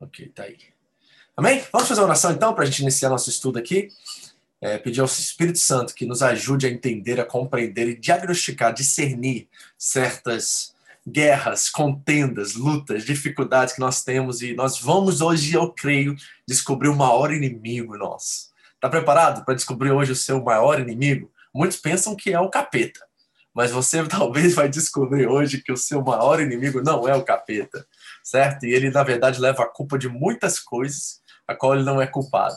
Ok, tá aí. Amém? Vamos fazer uma oração então para a gente iniciar nosso estudo aqui. É, pedir ao Espírito Santo que nos ajude a entender, a compreender e diagnosticar, discernir certas guerras, contendas, lutas, dificuldades que nós temos e nós vamos hoje, eu creio, descobrir o maior inimigo nosso. Está preparado para descobrir hoje o seu maior inimigo? Muitos pensam que é o capeta, mas você talvez vai descobrir hoje que o seu maior inimigo não é o capeta, certo? E ele, na verdade, leva a culpa de muitas coisas a qual ele não é culpado.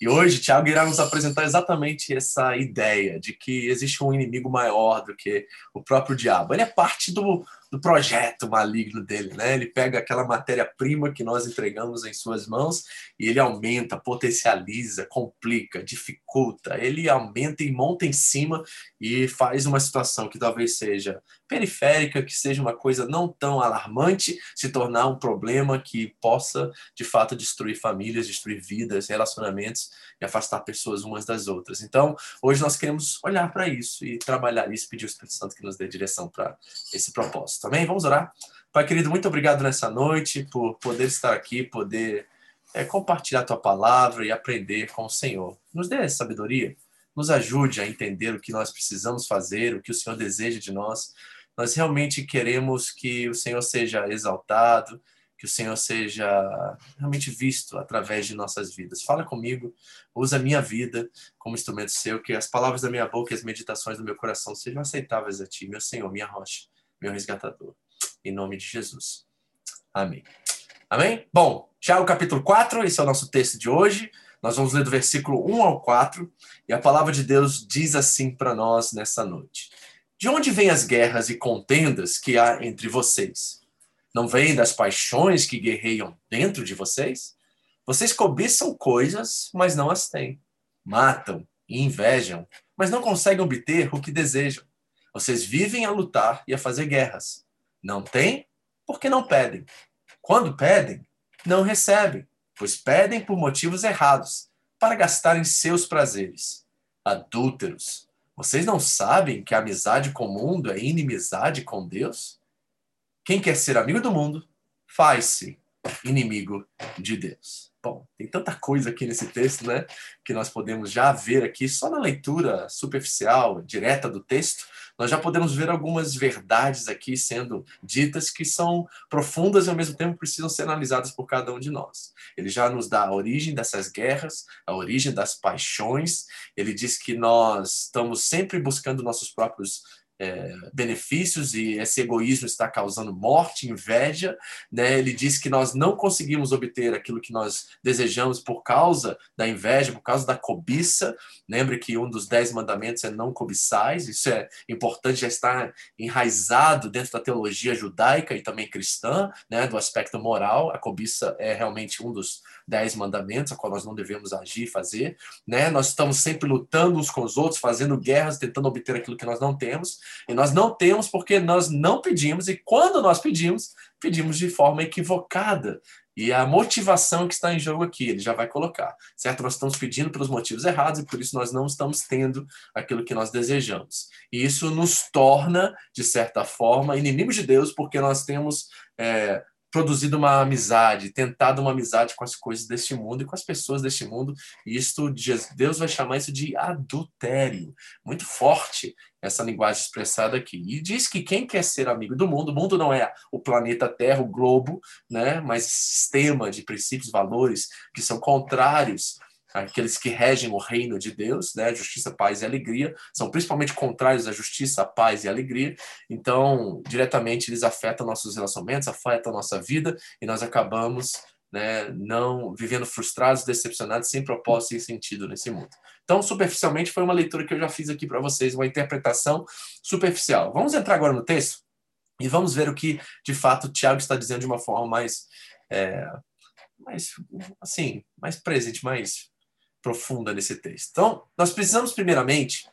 E hoje, Tiago irá nos apresentar exatamente essa ideia de que existe um inimigo maior do que o próprio diabo. Ele é parte do, do projeto maligno dele, né? Ele pega aquela matéria-prima que nós entregamos em suas mãos e ele aumenta, potencializa, complica, dificulta, ele aumenta e monta em cima e faz uma situação que talvez seja periférica, que seja uma coisa não tão alarmante, se tornar um problema que possa, de fato, destruir famílias, destruir vidas, relacionamentos e afastar pessoas umas das outras. Então, hoje nós queremos olhar para isso e trabalhar isso, pedir ao Espírito Santo que nos dê direção para esse propósito. Amém? Vamos orar? Pai querido, muito obrigado nessa noite por poder estar aqui, poder é, compartilhar tua palavra e aprender com o Senhor. Nos dê sabedoria, nos ajude a entender o que nós precisamos fazer, o que o Senhor deseja de nós. Nós realmente queremos que o Senhor seja exaltado, que o Senhor seja realmente visto através de nossas vidas. Fala comigo, usa a minha vida como instrumento seu, que as palavras da minha boca e as meditações do meu coração sejam aceitáveis a Ti, meu Senhor, minha rocha meu resgatador. Em nome de Jesus. Amém. Amém? Bom, Tiago capítulo 4, esse é o nosso texto de hoje. Nós vamos ler do versículo 1 ao 4, e a palavra de Deus diz assim para nós nessa noite: De onde vêm as guerras e contendas que há entre vocês? Não vêm das paixões que guerreiam dentro de vocês? Vocês cobiçam coisas, mas não as têm. Matam e invejam, mas não conseguem obter o que desejam. Vocês vivem a lutar e a fazer guerras. Não têm porque não pedem. Quando pedem, não recebem, pois pedem por motivos errados, para gastarem seus prazeres. Adúlteros, vocês não sabem que a amizade com o mundo é inimizade com Deus? Quem quer ser amigo do mundo, faz-se inimigo de Deus. Bom, tem tanta coisa aqui nesse texto, né, que nós podemos já ver aqui só na leitura superficial, direta do texto, nós já podemos ver algumas verdades aqui sendo ditas que são profundas e ao mesmo tempo precisam ser analisadas por cada um de nós. Ele já nos dá a origem dessas guerras, a origem das paixões. Ele diz que nós estamos sempre buscando nossos próprios é, benefícios e esse egoísmo está causando morte, inveja. Né? Ele diz que nós não conseguimos obter aquilo que nós desejamos por causa da inveja, por causa da cobiça. Lembre que um dos dez mandamentos é não cobiçais. Isso é importante, já está enraizado dentro da teologia judaica e também cristã, né? do aspecto moral. A cobiça é realmente um dos dez mandamentos, a qual nós não devemos agir e fazer. Né? Nós estamos sempre lutando uns com os outros, fazendo guerras, tentando obter aquilo que nós não temos. E nós não temos porque nós não pedimos, e quando nós pedimos, pedimos de forma equivocada. E a motivação que está em jogo aqui, ele já vai colocar, certo? Nós estamos pedindo pelos motivos errados e por isso nós não estamos tendo aquilo que nós desejamos. E isso nos torna, de certa forma, inimigos de Deus, porque nós temos é, produzido uma amizade, tentado uma amizade com as coisas deste mundo e com as pessoas deste mundo. E isto, Deus vai chamar isso de adultério. Muito forte essa linguagem expressada aqui. E diz que quem quer ser amigo do mundo, o mundo não é o planeta Terra, o globo, né, mas sistema de princípios, valores que são contrários aqueles que regem o reino de Deus, né? Justiça, paz e alegria, são principalmente contrários à justiça, à paz e alegria. Então, diretamente eles afetam nossos relacionamentos, afetam nossa vida e nós acabamos, né, não vivendo frustrados, decepcionados, sem propósito e sentido nesse mundo. Então, superficialmente foi uma leitura que eu já fiz aqui para vocês, uma interpretação superficial. Vamos entrar agora no texto e vamos ver o que, de fato, o Tiago está dizendo de uma forma mais é, mais assim, mais presente, mais profunda nesse texto. Então, nós precisamos, primeiramente,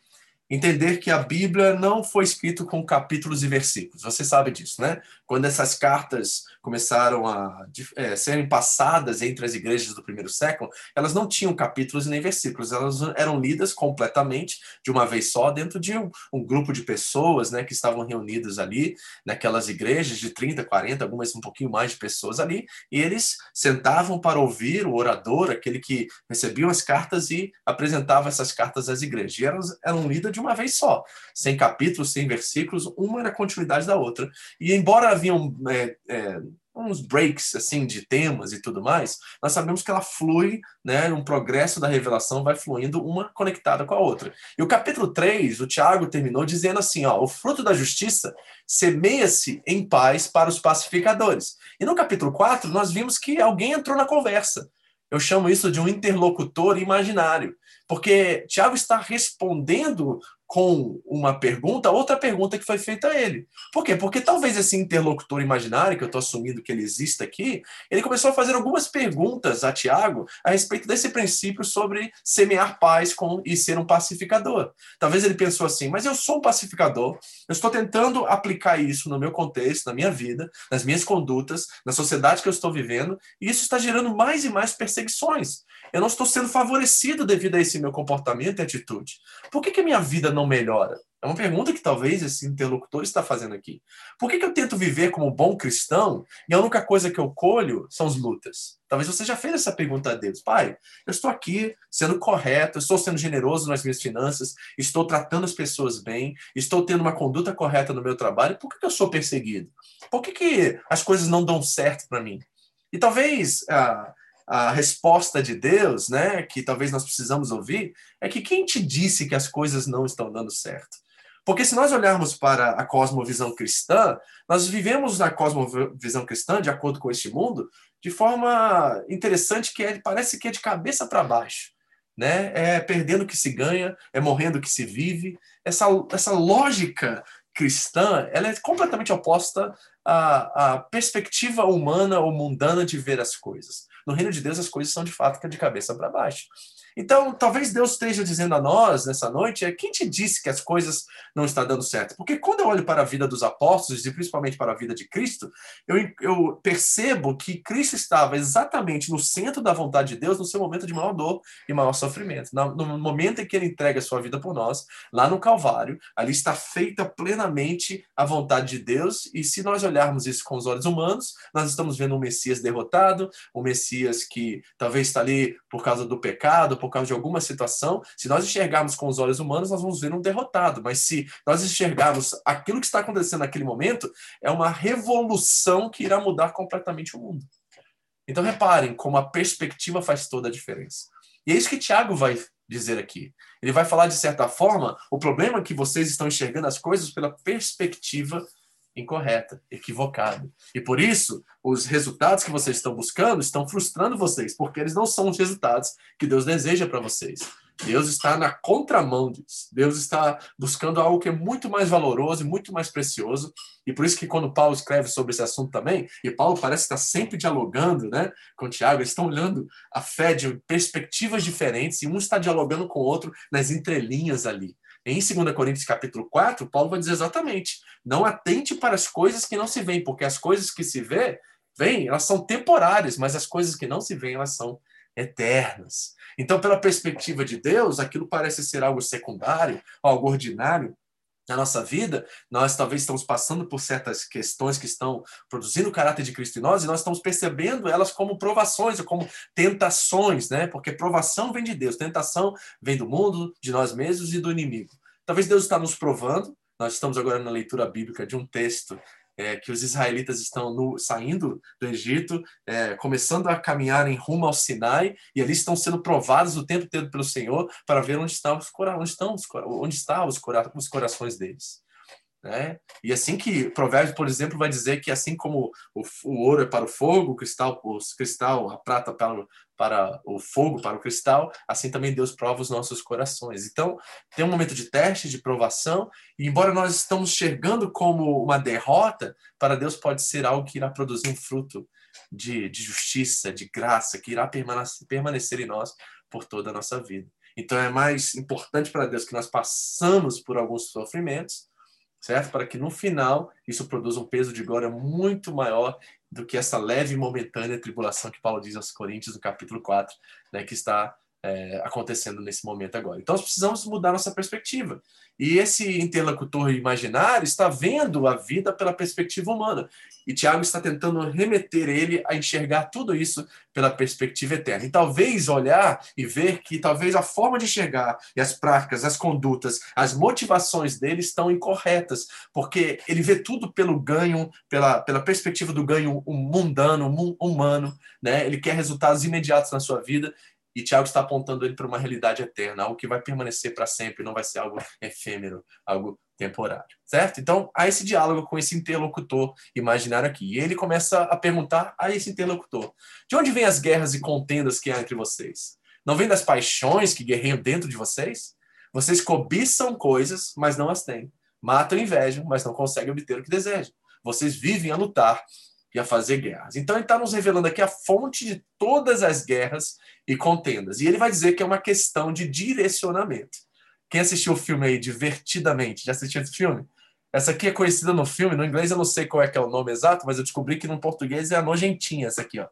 entender que a Bíblia não foi escrita com capítulos e versículos. Você sabe disso, né? Quando essas cartas começaram a é, serem passadas entre as igrejas do primeiro século, elas não tinham capítulos nem versículos, elas eram lidas completamente de uma vez só dentro de um, um grupo de pessoas né, que estavam reunidas ali naquelas igrejas de 30, 40, algumas um pouquinho mais de pessoas ali, e eles sentavam para ouvir o orador, aquele que recebia as cartas e apresentava essas cartas às igrejas. E elas eram lidas de uma vez só, sem capítulos, sem versículos, uma era continuidade da outra. E embora haviam é, é, uns breaks assim de temas e tudo mais, nós sabemos que ela flui, né, um progresso da revelação vai fluindo uma conectada com a outra. E o capítulo 3, o Tiago terminou dizendo assim, ó, o fruto da justiça semeia-se em paz para os pacificadores. E no capítulo 4, nós vimos que alguém entrou na conversa. Eu chamo isso de um interlocutor imaginário, porque Tiago está respondendo com uma pergunta, outra pergunta que foi feita a ele. Por quê? Porque talvez esse interlocutor imaginário, que eu estou assumindo que ele exista aqui, ele começou a fazer algumas perguntas a Tiago a respeito desse princípio sobre semear paz com, e ser um pacificador. Talvez ele pensou assim, mas eu sou um pacificador, eu estou tentando aplicar isso no meu contexto, na minha vida, nas minhas condutas, na sociedade que eu estou vivendo, e isso está gerando mais e mais perseguições. Eu não estou sendo favorecido devido a esse meu comportamento e atitude. Por que, que a minha vida não melhora? É uma pergunta que talvez esse interlocutor está fazendo aqui. Por que, que eu tento viver como bom cristão e a única coisa que eu colho são as lutas? Talvez você já fez essa pergunta a Deus. Pai, eu estou aqui sendo correto, estou sendo generoso nas minhas finanças, estou tratando as pessoas bem, estou tendo uma conduta correta no meu trabalho. Por que, que eu sou perseguido? Por que, que as coisas não dão certo para mim? E talvez ah, a resposta de Deus, né, que talvez nós precisamos ouvir, é que quem te disse que as coisas não estão dando certo? Porque se nós olharmos para a cosmovisão cristã, nós vivemos na cosmovisão cristã, de acordo com este mundo, de forma interessante que é, parece que é de cabeça para baixo. Né? É perdendo que se ganha, é morrendo que se vive. Essa, essa lógica cristã ela é completamente oposta à, à perspectiva humana ou mundana de ver as coisas. No reino de Deus, as coisas são de fato de cabeça para baixo. Então, talvez Deus esteja dizendo a nós nessa noite: é quem te disse que as coisas não estão dando certo? Porque quando eu olho para a vida dos apóstolos e principalmente para a vida de Cristo, eu, eu percebo que Cristo estava exatamente no centro da vontade de Deus no seu momento de maior dor e maior sofrimento. No momento em que ele entrega a sua vida por nós, lá no Calvário, ali está feita plenamente a vontade de Deus. E se nós olharmos isso com os olhos humanos, nós estamos vendo um Messias derrotado, um Messias que talvez está ali por causa do pecado, por causa de alguma situação, se nós enxergarmos com os olhos humanos, nós vamos ver um derrotado. Mas se nós enxergarmos aquilo que está acontecendo naquele momento, é uma revolução que irá mudar completamente o mundo. Então reparem como a perspectiva faz toda a diferença. E é isso que Tiago vai dizer aqui. Ele vai falar, de certa forma, o problema é que vocês estão enxergando as coisas pela perspectiva incorreta, equivocada. E por isso, os resultados que vocês estão buscando estão frustrando vocês, porque eles não são os resultados que Deus deseja para vocês. Deus está na contramão disso. Deus está buscando algo que é muito mais valoroso e muito mais precioso. E por isso que quando Paulo escreve sobre esse assunto também, e Paulo parece estar sempre dialogando né, com Tiago, eles estão olhando a fé de perspectivas diferentes e um está dialogando com o outro nas entrelinhas ali. Em 2 Coríntios capítulo 4, Paulo vai dizer exatamente: não atente para as coisas que não se veem, porque as coisas que se vê, vêm, elas são temporárias, mas as coisas que não se veem, elas são eternas. Então, pela perspectiva de Deus, aquilo parece ser algo secundário, algo ordinário, na nossa vida, nós talvez estamos passando por certas questões que estão produzindo o caráter de Cristo em nós e nós estamos percebendo elas como provações, ou como tentações, né? Porque provação vem de Deus, tentação vem do mundo, de nós mesmos e do inimigo. Talvez Deus está nos provando. Nós estamos agora na leitura bíblica de um texto é, que os israelitas estão no, saindo do Egito, é, começando a caminhar em rumo ao Sinai, e ali estão sendo provados o tempo todo pelo Senhor para ver onde estão os, onde estão os, onde os, os corações deles. Né? E assim que Provérbios, por exemplo, vai dizer que assim como o, o ouro é para o fogo, o cristal, o cristal, a prata para, para o fogo, para o cristal, assim também Deus prova os nossos corações. Então, tem um momento de teste, de provação, e embora nós estamos enxergando como uma derrota, para Deus pode ser algo que irá produzir um fruto de, de justiça, de graça, que irá permanecer, permanecer em nós por toda a nossa vida. Então, é mais importante para Deus que nós passamos por alguns sofrimentos certo? Para que no final isso produza um peso de glória muito maior do que essa leve e momentânea tribulação que Paulo diz aos Coríntios no capítulo 4, né, que está é, acontecendo nesse momento agora. Então, nós precisamos mudar nossa perspectiva. E esse interlocutor imaginário está vendo a vida pela perspectiva humana. E Tiago está tentando remeter ele a enxergar tudo isso pela perspectiva eterna. E talvez olhar e ver que talvez a forma de enxergar e as práticas, as condutas, as motivações dele estão incorretas, porque ele vê tudo pelo ganho, pela, pela perspectiva do ganho mundano, humano, né? Ele quer resultados imediatos na sua vida e Tiago está apontando ele para uma realidade eterna, algo que vai permanecer para sempre, não vai ser algo efêmero, algo temporário, certo? Então, há esse diálogo com esse interlocutor imaginário aqui. E ele começa a perguntar a esse interlocutor: de onde vêm as guerras e contendas que há entre vocês? Não vem das paixões que guerreiam dentro de vocês? Vocês cobiçam coisas, mas não as têm. Matam invejam, mas não conseguem obter o que desejam. Vocês vivem a lutar e a fazer guerras. Então ele está nos revelando aqui a fonte de todas as guerras e contendas. E ele vai dizer que é uma questão de direcionamento. Quem assistiu o filme aí divertidamente? Já assistiu esse filme? Essa aqui é conhecida no filme, no inglês eu não sei qual é que é o nome exato, mas eu descobri que no português é a nojentinha essa aqui, ó.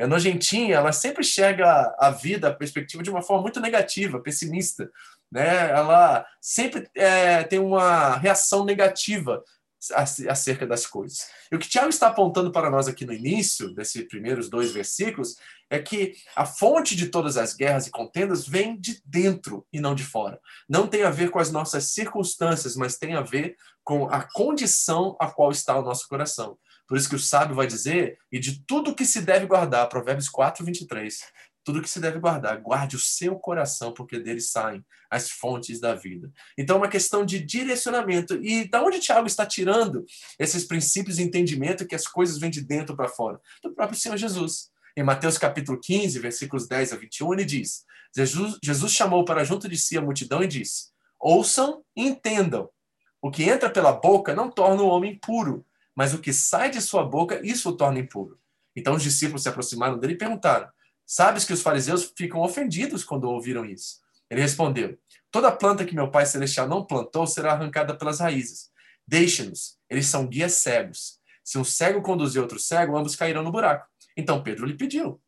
A nojentinha, ela sempre enxerga a vida, a perspectiva de uma forma muito negativa, pessimista, né? Ela sempre é, tem uma reação negativa acerca das coisas. E o que Tiago está apontando para nós aqui no início, desses primeiros dois versículos, é que a fonte de todas as guerras e contendas vem de dentro e não de fora. Não tem a ver com as nossas circunstâncias, mas tem a ver com a condição a qual está o nosso coração. Por isso que o sábio vai dizer, e de tudo que se deve guardar, Provérbios 4, 23, tudo que se deve guardar. Guarde o seu coração, porque dele saem as fontes da vida. Então, é uma questão de direcionamento. E da onde Tiago está tirando esses princípios de entendimento que as coisas vêm de dentro para fora? Do próprio Senhor Jesus. Em Mateus capítulo 15, versículos 10 a 21, ele diz: Jesus, Jesus chamou para junto de si a multidão e disse: Ouçam e entendam. O que entra pela boca não torna o homem puro, mas o que sai de sua boca, isso o torna impuro. Então os discípulos se aproximaram dele e perguntaram: Sabes que os fariseus ficam ofendidos quando ouviram isso? Ele respondeu: Toda planta que meu Pai Celestial não plantou será arrancada pelas raízes. Deixe-nos, eles são guias cegos. Se um cego conduzir outro cego, ambos cairão no buraco. Então Pedro lhe pediu: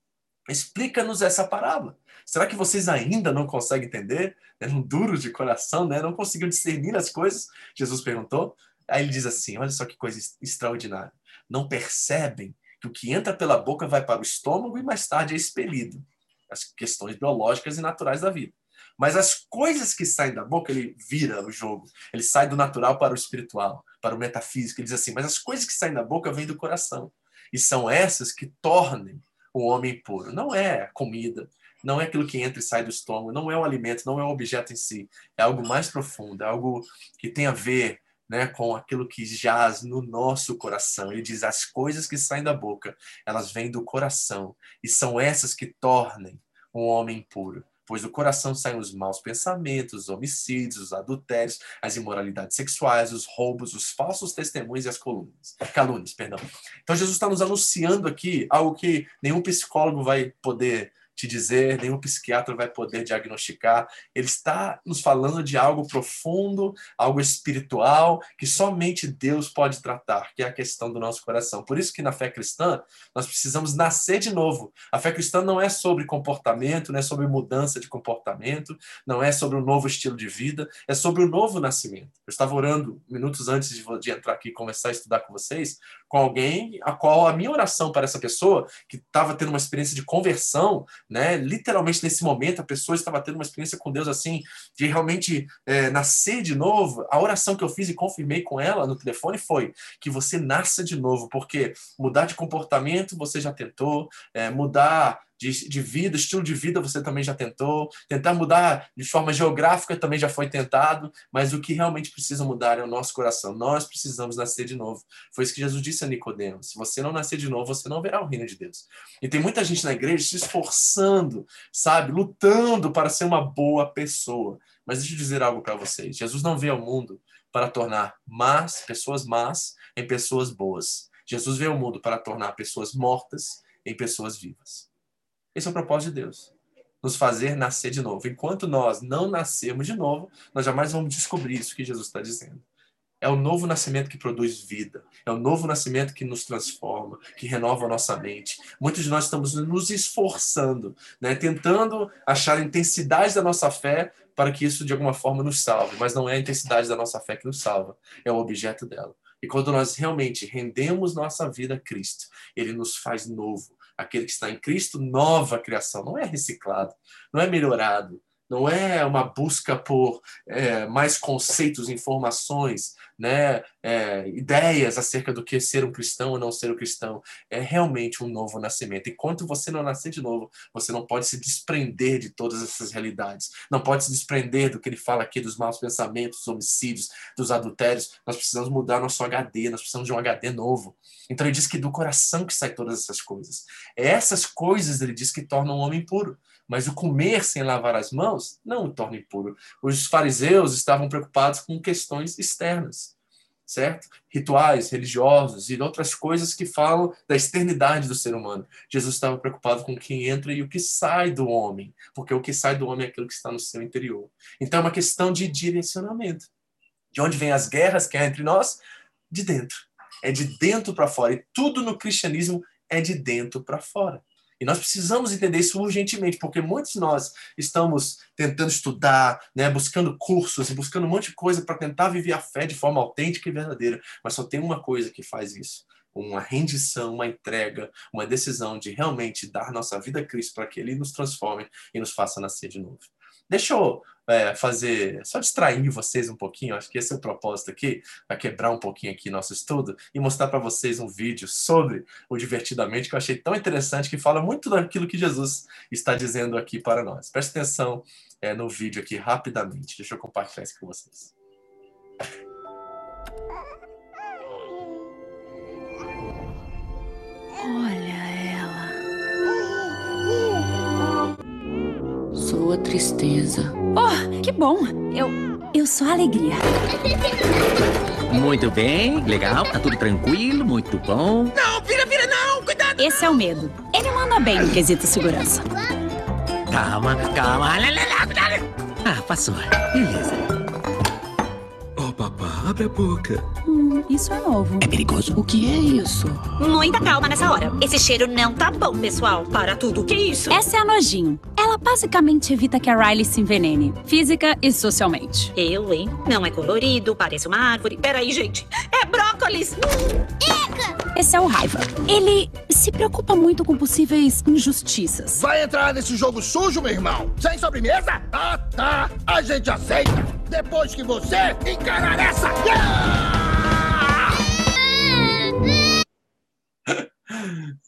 Explica-nos essa parábola. Será que vocês ainda não conseguem entender? Eram duros de coração, né? não conseguiam discernir as coisas? Jesus perguntou. Aí ele diz assim: Olha só que coisa extraordinária. Não percebem que o que entra pela boca vai para o estômago e mais tarde é expelido. As questões biológicas e naturais da vida. Mas as coisas que saem da boca, ele vira o jogo. Ele sai do natural para o espiritual, para o metafísico. Ele diz assim: mas as coisas que saem da boca vêm do coração. E são essas que tornem o homem puro. Não é comida, não é aquilo que entra e sai do estômago, não é o alimento, não é o objeto em si. É algo mais profundo, é algo que tem a ver né, com aquilo que jaz no nosso coração. Ele diz: as coisas que saem da boca, elas vêm do coração, e são essas que tornem um homem puro. Pois do coração saem os maus pensamentos, os homicídios, os adultérios, as imoralidades sexuais, os roubos, os falsos testemunhos e as calúnias. calúnias perdão. Então Jesus está nos anunciando aqui algo que nenhum psicólogo vai poder te dizer, nenhum psiquiatra vai poder diagnosticar. Ele está nos falando de algo profundo, algo espiritual, que somente Deus pode tratar, que é a questão do nosso coração. Por isso que na fé cristã, nós precisamos nascer de novo. A fé cristã não é sobre comportamento, não é sobre mudança de comportamento, não é sobre um novo estilo de vida, é sobre o um novo nascimento. Eu estava orando minutos antes de, de entrar aqui e começar a estudar com vocês, com alguém a qual a minha oração para essa pessoa, que estava tendo uma experiência de conversão, né? Literalmente nesse momento a pessoa estava tendo uma experiência com Deus assim, de realmente é, nascer de novo. A oração que eu fiz e confirmei com ela no telefone foi que você nasça de novo, porque mudar de comportamento você já tentou, é, mudar de, de vida, estilo de vida você também já tentou, tentar mudar de forma geográfica também já foi tentado, mas o que realmente precisa mudar é o nosso coração. Nós precisamos nascer de novo. Foi isso que Jesus disse a Nicodemos. Se você não nascer de novo, você não verá o reino de Deus. E tem muita gente na igreja se esforçando, sabe, lutando para ser uma boa pessoa. Mas deixa eu dizer algo para vocês. Jesus não veio ao mundo para tornar más, pessoas más em pessoas boas. Jesus veio ao mundo para tornar pessoas mortas em pessoas vivas. Esse é o propósito de Deus. Nos fazer nascer de novo. Enquanto nós não nascermos de novo, nós jamais vamos descobrir isso que Jesus está dizendo. É o novo nascimento que produz vida. É o novo nascimento que nos transforma, que renova a nossa mente. Muitos de nós estamos nos esforçando, né? tentando achar a intensidade da nossa fé para que isso de alguma forma nos salve. Mas não é a intensidade da nossa fé que nos salva, é o objeto dela. E quando nós realmente rendemos nossa vida a Cristo, ele nos faz novo. Aquele que está em Cristo, nova criação. Não é reciclado, não é melhorado, não é uma busca por é, mais conceitos, informações, né, é, ideias acerca do que ser um cristão ou não ser um cristão. É realmente um novo nascimento. Enquanto você não nascer de novo, você não pode se desprender de todas essas realidades. Não pode se desprender do que ele fala aqui dos maus pensamentos, dos homicídios, dos adultérios. Nós precisamos mudar nosso HD, nós precisamos de um HD novo. Então ele diz que do coração que sai todas essas coisas. Essas coisas, ele diz que tornam o homem puro. Mas o comer sem lavar as mãos não o torna impuro. Os fariseus estavam preocupados com questões externas, certo? Rituais religiosos e outras coisas que falam da externidade do ser humano. Jesus estava preocupado com o que entra e o que sai do homem, porque o que sai do homem é aquilo que está no seu interior. Então é uma questão de direcionamento. De onde vêm as guerras que há entre nós? De dentro. É de dentro para fora. E tudo no cristianismo é de dentro para fora. E nós precisamos entender isso urgentemente, porque muitos de nós estamos tentando estudar, né, buscando cursos buscando um monte de coisa para tentar viver a fé de forma autêntica e verdadeira. Mas só tem uma coisa que faz isso: uma rendição, uma entrega, uma decisão de realmente dar nossa vida a Cristo para que Ele nos transforme e nos faça nascer de novo. Deixa eu é, fazer, só distrair vocês um pouquinho, acho que esse é o propósito aqui, para quebrar um pouquinho aqui nosso estudo e mostrar para vocês um vídeo sobre o Divertidamente que eu achei tão interessante, que fala muito daquilo que Jesus está dizendo aqui para nós. Preste atenção é, no vídeo aqui rapidamente, deixa eu compartilhar isso com vocês. Olha sua tristeza. Oh, que bom! Eu. Eu sou a alegria. Muito bem, legal, tá tudo tranquilo, muito bom. Não, vira, vira, não! Cuidado! Esse é o medo. Ele manda bem no quesito segurança. Calma, calma. Ah, passou. Beleza. Abre a boca. Hum, isso é novo. É perigoso? O que é isso? Muita calma nessa hora. Esse cheiro não tá bom, pessoal. Para tudo. O que é isso? Essa é a nojinho. Ela basicamente evita que a Riley se envenene, física e socialmente. Eu, hein? Não é colorido, parece uma árvore. Peraí, gente. É brócolis! Esse é o Raiva. Ele se preocupa muito com possíveis injustiças. Vai entrar nesse jogo sujo, meu irmão? Sem sobremesa? Ah, tá. A gente aceita. Depois que você encarar essa.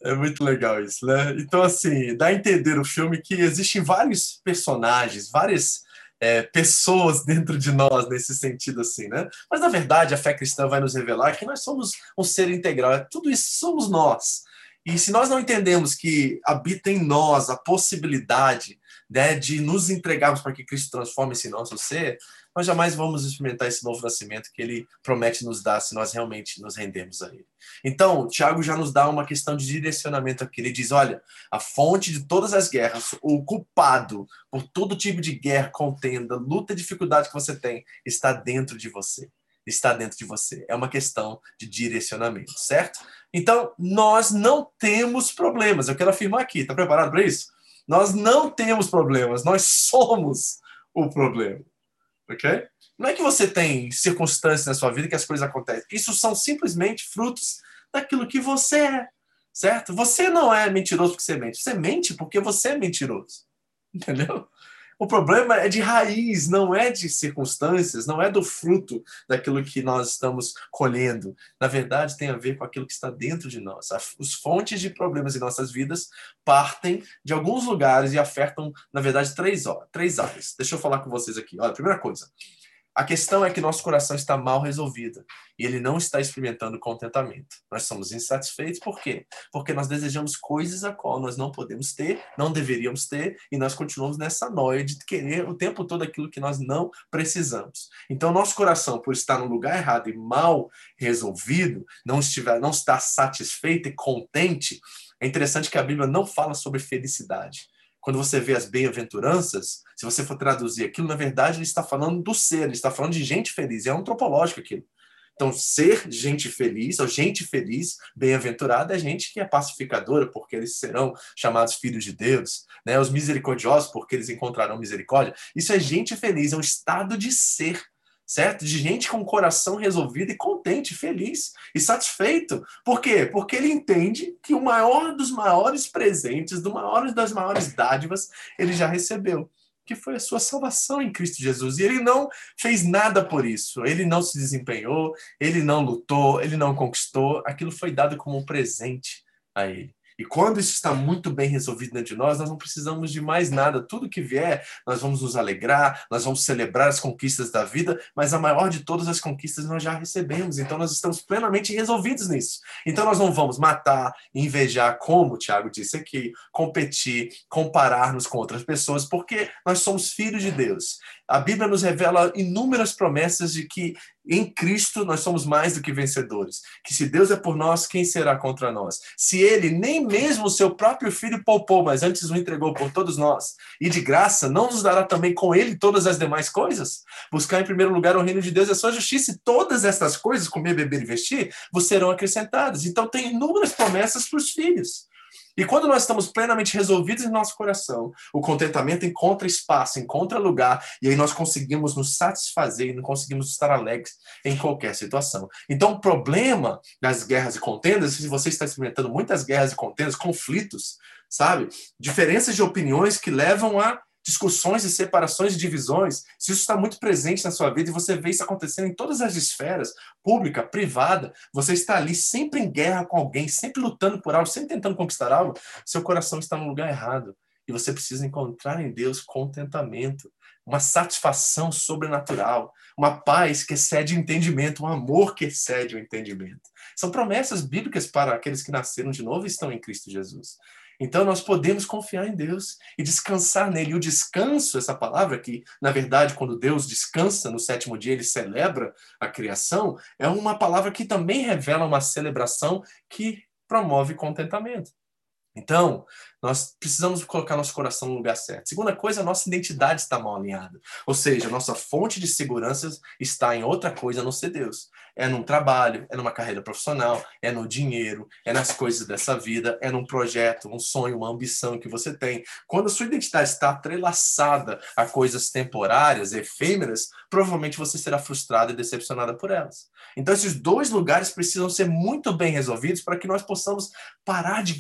É muito legal isso, né? Então, assim, dá a entender o filme que existem vários personagens, várias é, pessoas dentro de nós nesse sentido, assim, né? Mas, na verdade, a fé cristã vai nos revelar que nós somos um ser integral. É tudo isso somos nós. E se nós não entendemos que habita em nós a possibilidade né, de nos entregarmos para que Cristo transforme esse nosso ser, nós jamais vamos experimentar esse novo nascimento que ele promete nos dar se nós realmente nos rendemos a ele. Então, Tiago já nos dá uma questão de direcionamento aqui. Ele diz: olha, a fonte de todas as guerras, o culpado por todo tipo de guerra, contenda, luta e dificuldade que você tem, está dentro de você. Está dentro de você. É uma questão de direcionamento, certo? Então, nós não temos problemas. Eu quero afirmar aqui. Está preparado para isso? Nós não temos problemas. Nós somos o problema ok? Não é que você tem circunstâncias na sua vida que as coisas acontecem. Isso são simplesmente frutos daquilo que você é, certo? Você não é mentiroso porque você mente. Você mente porque você é mentiroso, entendeu? O problema é de raiz, não é de circunstâncias, não é do fruto daquilo que nós estamos colhendo. Na verdade, tem a ver com aquilo que está dentro de nós. As fontes de problemas em nossas vidas partem de alguns lugares e afetam, na verdade, três, três áreas. Deixa eu falar com vocês aqui. Olha, primeira coisa, a questão é que nosso coração está mal resolvido e ele não está experimentando contentamento. Nós somos insatisfeitos por quê? Porque nós desejamos coisas a qual nós não podemos ter, não deveríamos ter, e nós continuamos nessa noia de querer o tempo todo aquilo que nós não precisamos. Então, nosso coração, por estar no lugar errado e mal resolvido, não estiver, não está satisfeito e contente, é interessante que a Bíblia não fala sobre felicidade quando você vê as bem-aventuranças, se você for traduzir aquilo, na verdade ele está falando do ser, ele está falando de gente feliz, é antropológico aquilo. Então, ser gente feliz, ou gente feliz, bem-aventurada, é gente que é pacificadora, porque eles serão chamados filhos de Deus, né? Os misericordiosos, porque eles encontrarão misericórdia. Isso é gente feliz, é um estado de ser certo? De gente com o coração resolvido e contente, feliz e satisfeito. Por quê? Porque ele entende que o maior dos maiores presentes, do maior das maiores dádivas, ele já recebeu, que foi a sua salvação em Cristo Jesus. E ele não fez nada por isso. Ele não se desempenhou, ele não lutou, ele não conquistou. Aquilo foi dado como um presente a ele. E quando isso está muito bem resolvido dentro de nós, nós não precisamos de mais nada. Tudo que vier, nós vamos nos alegrar, nós vamos celebrar as conquistas da vida, mas a maior de todas as conquistas nós já recebemos. Então nós estamos plenamente resolvidos nisso. Então nós não vamos matar, invejar, como o Tiago disse aqui, competir, comparar-nos com outras pessoas, porque nós somos filhos de Deus. A Bíblia nos revela inúmeras promessas de que em Cristo nós somos mais do que vencedores. Que se Deus é por nós, quem será contra nós? Se ele nem mesmo o seu próprio filho poupou, mas antes o entregou por todos nós, e de graça não nos dará também com ele todas as demais coisas? Buscar em primeiro lugar o reino de Deus e a sua justiça, e todas estas coisas, comer, beber e vestir, vos serão acrescentadas. Então tem inúmeras promessas para os filhos. E quando nós estamos plenamente resolvidos em nosso coração, o contentamento encontra espaço, encontra lugar, e aí nós conseguimos nos satisfazer e não conseguimos estar alegres em qualquer situação. Então, o problema das guerras e contendas, se você está experimentando muitas guerras e contendas, conflitos, sabe? Diferenças de opiniões que levam a discussões e separações e divisões, se isso está muito presente na sua vida e você vê isso acontecendo em todas as esferas, pública, privada, você está ali sempre em guerra com alguém, sempre lutando por algo, sempre tentando conquistar algo, seu coração está no lugar errado. E você precisa encontrar em Deus contentamento, uma satisfação sobrenatural, uma paz que excede o entendimento, um amor que excede o entendimento. São promessas bíblicas para aqueles que nasceram de novo e estão em Cristo Jesus. Então nós podemos confiar em Deus e descansar nele. E o descanso, essa palavra que, na verdade, quando Deus descansa no sétimo dia, ele celebra a criação, é uma palavra que também revela uma celebração que promove contentamento. Então, nós precisamos colocar nosso coração no lugar certo. Segunda coisa, nossa identidade está mal alinhada. Ou seja, a nossa fonte de segurança está em outra coisa, a não ser Deus. É num trabalho, é numa carreira profissional, é no dinheiro, é nas coisas dessa vida, é num projeto, um sonho, uma ambição que você tem. Quando a sua identidade está atrelaçada a coisas temporárias, efêmeras, provavelmente você será frustrada e decepcionada por elas. Então, esses dois lugares precisam ser muito bem resolvidos para que nós possamos parar de,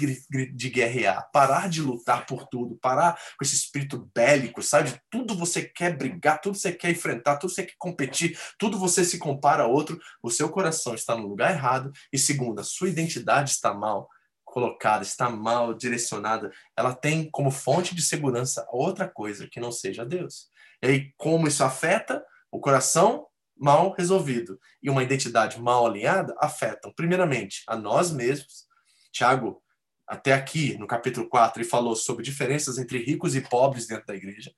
de guerrear, parar de lutar por tudo, parar com esse espírito bélico, sabe? Tudo você quer brigar, tudo você quer enfrentar, tudo você quer competir, tudo você se compara a outro. O seu coração está no lugar errado. E segundo, a sua identidade está mal colocada, está mal direcionada. Ela tem como fonte de segurança outra coisa que não seja Deus. E aí, como isso afeta o coração? mal resolvido e uma identidade mal alinhada afetam, primeiramente, a nós mesmos. Tiago, até aqui, no capítulo 4, ele falou sobre diferenças entre ricos e pobres dentro da igreja.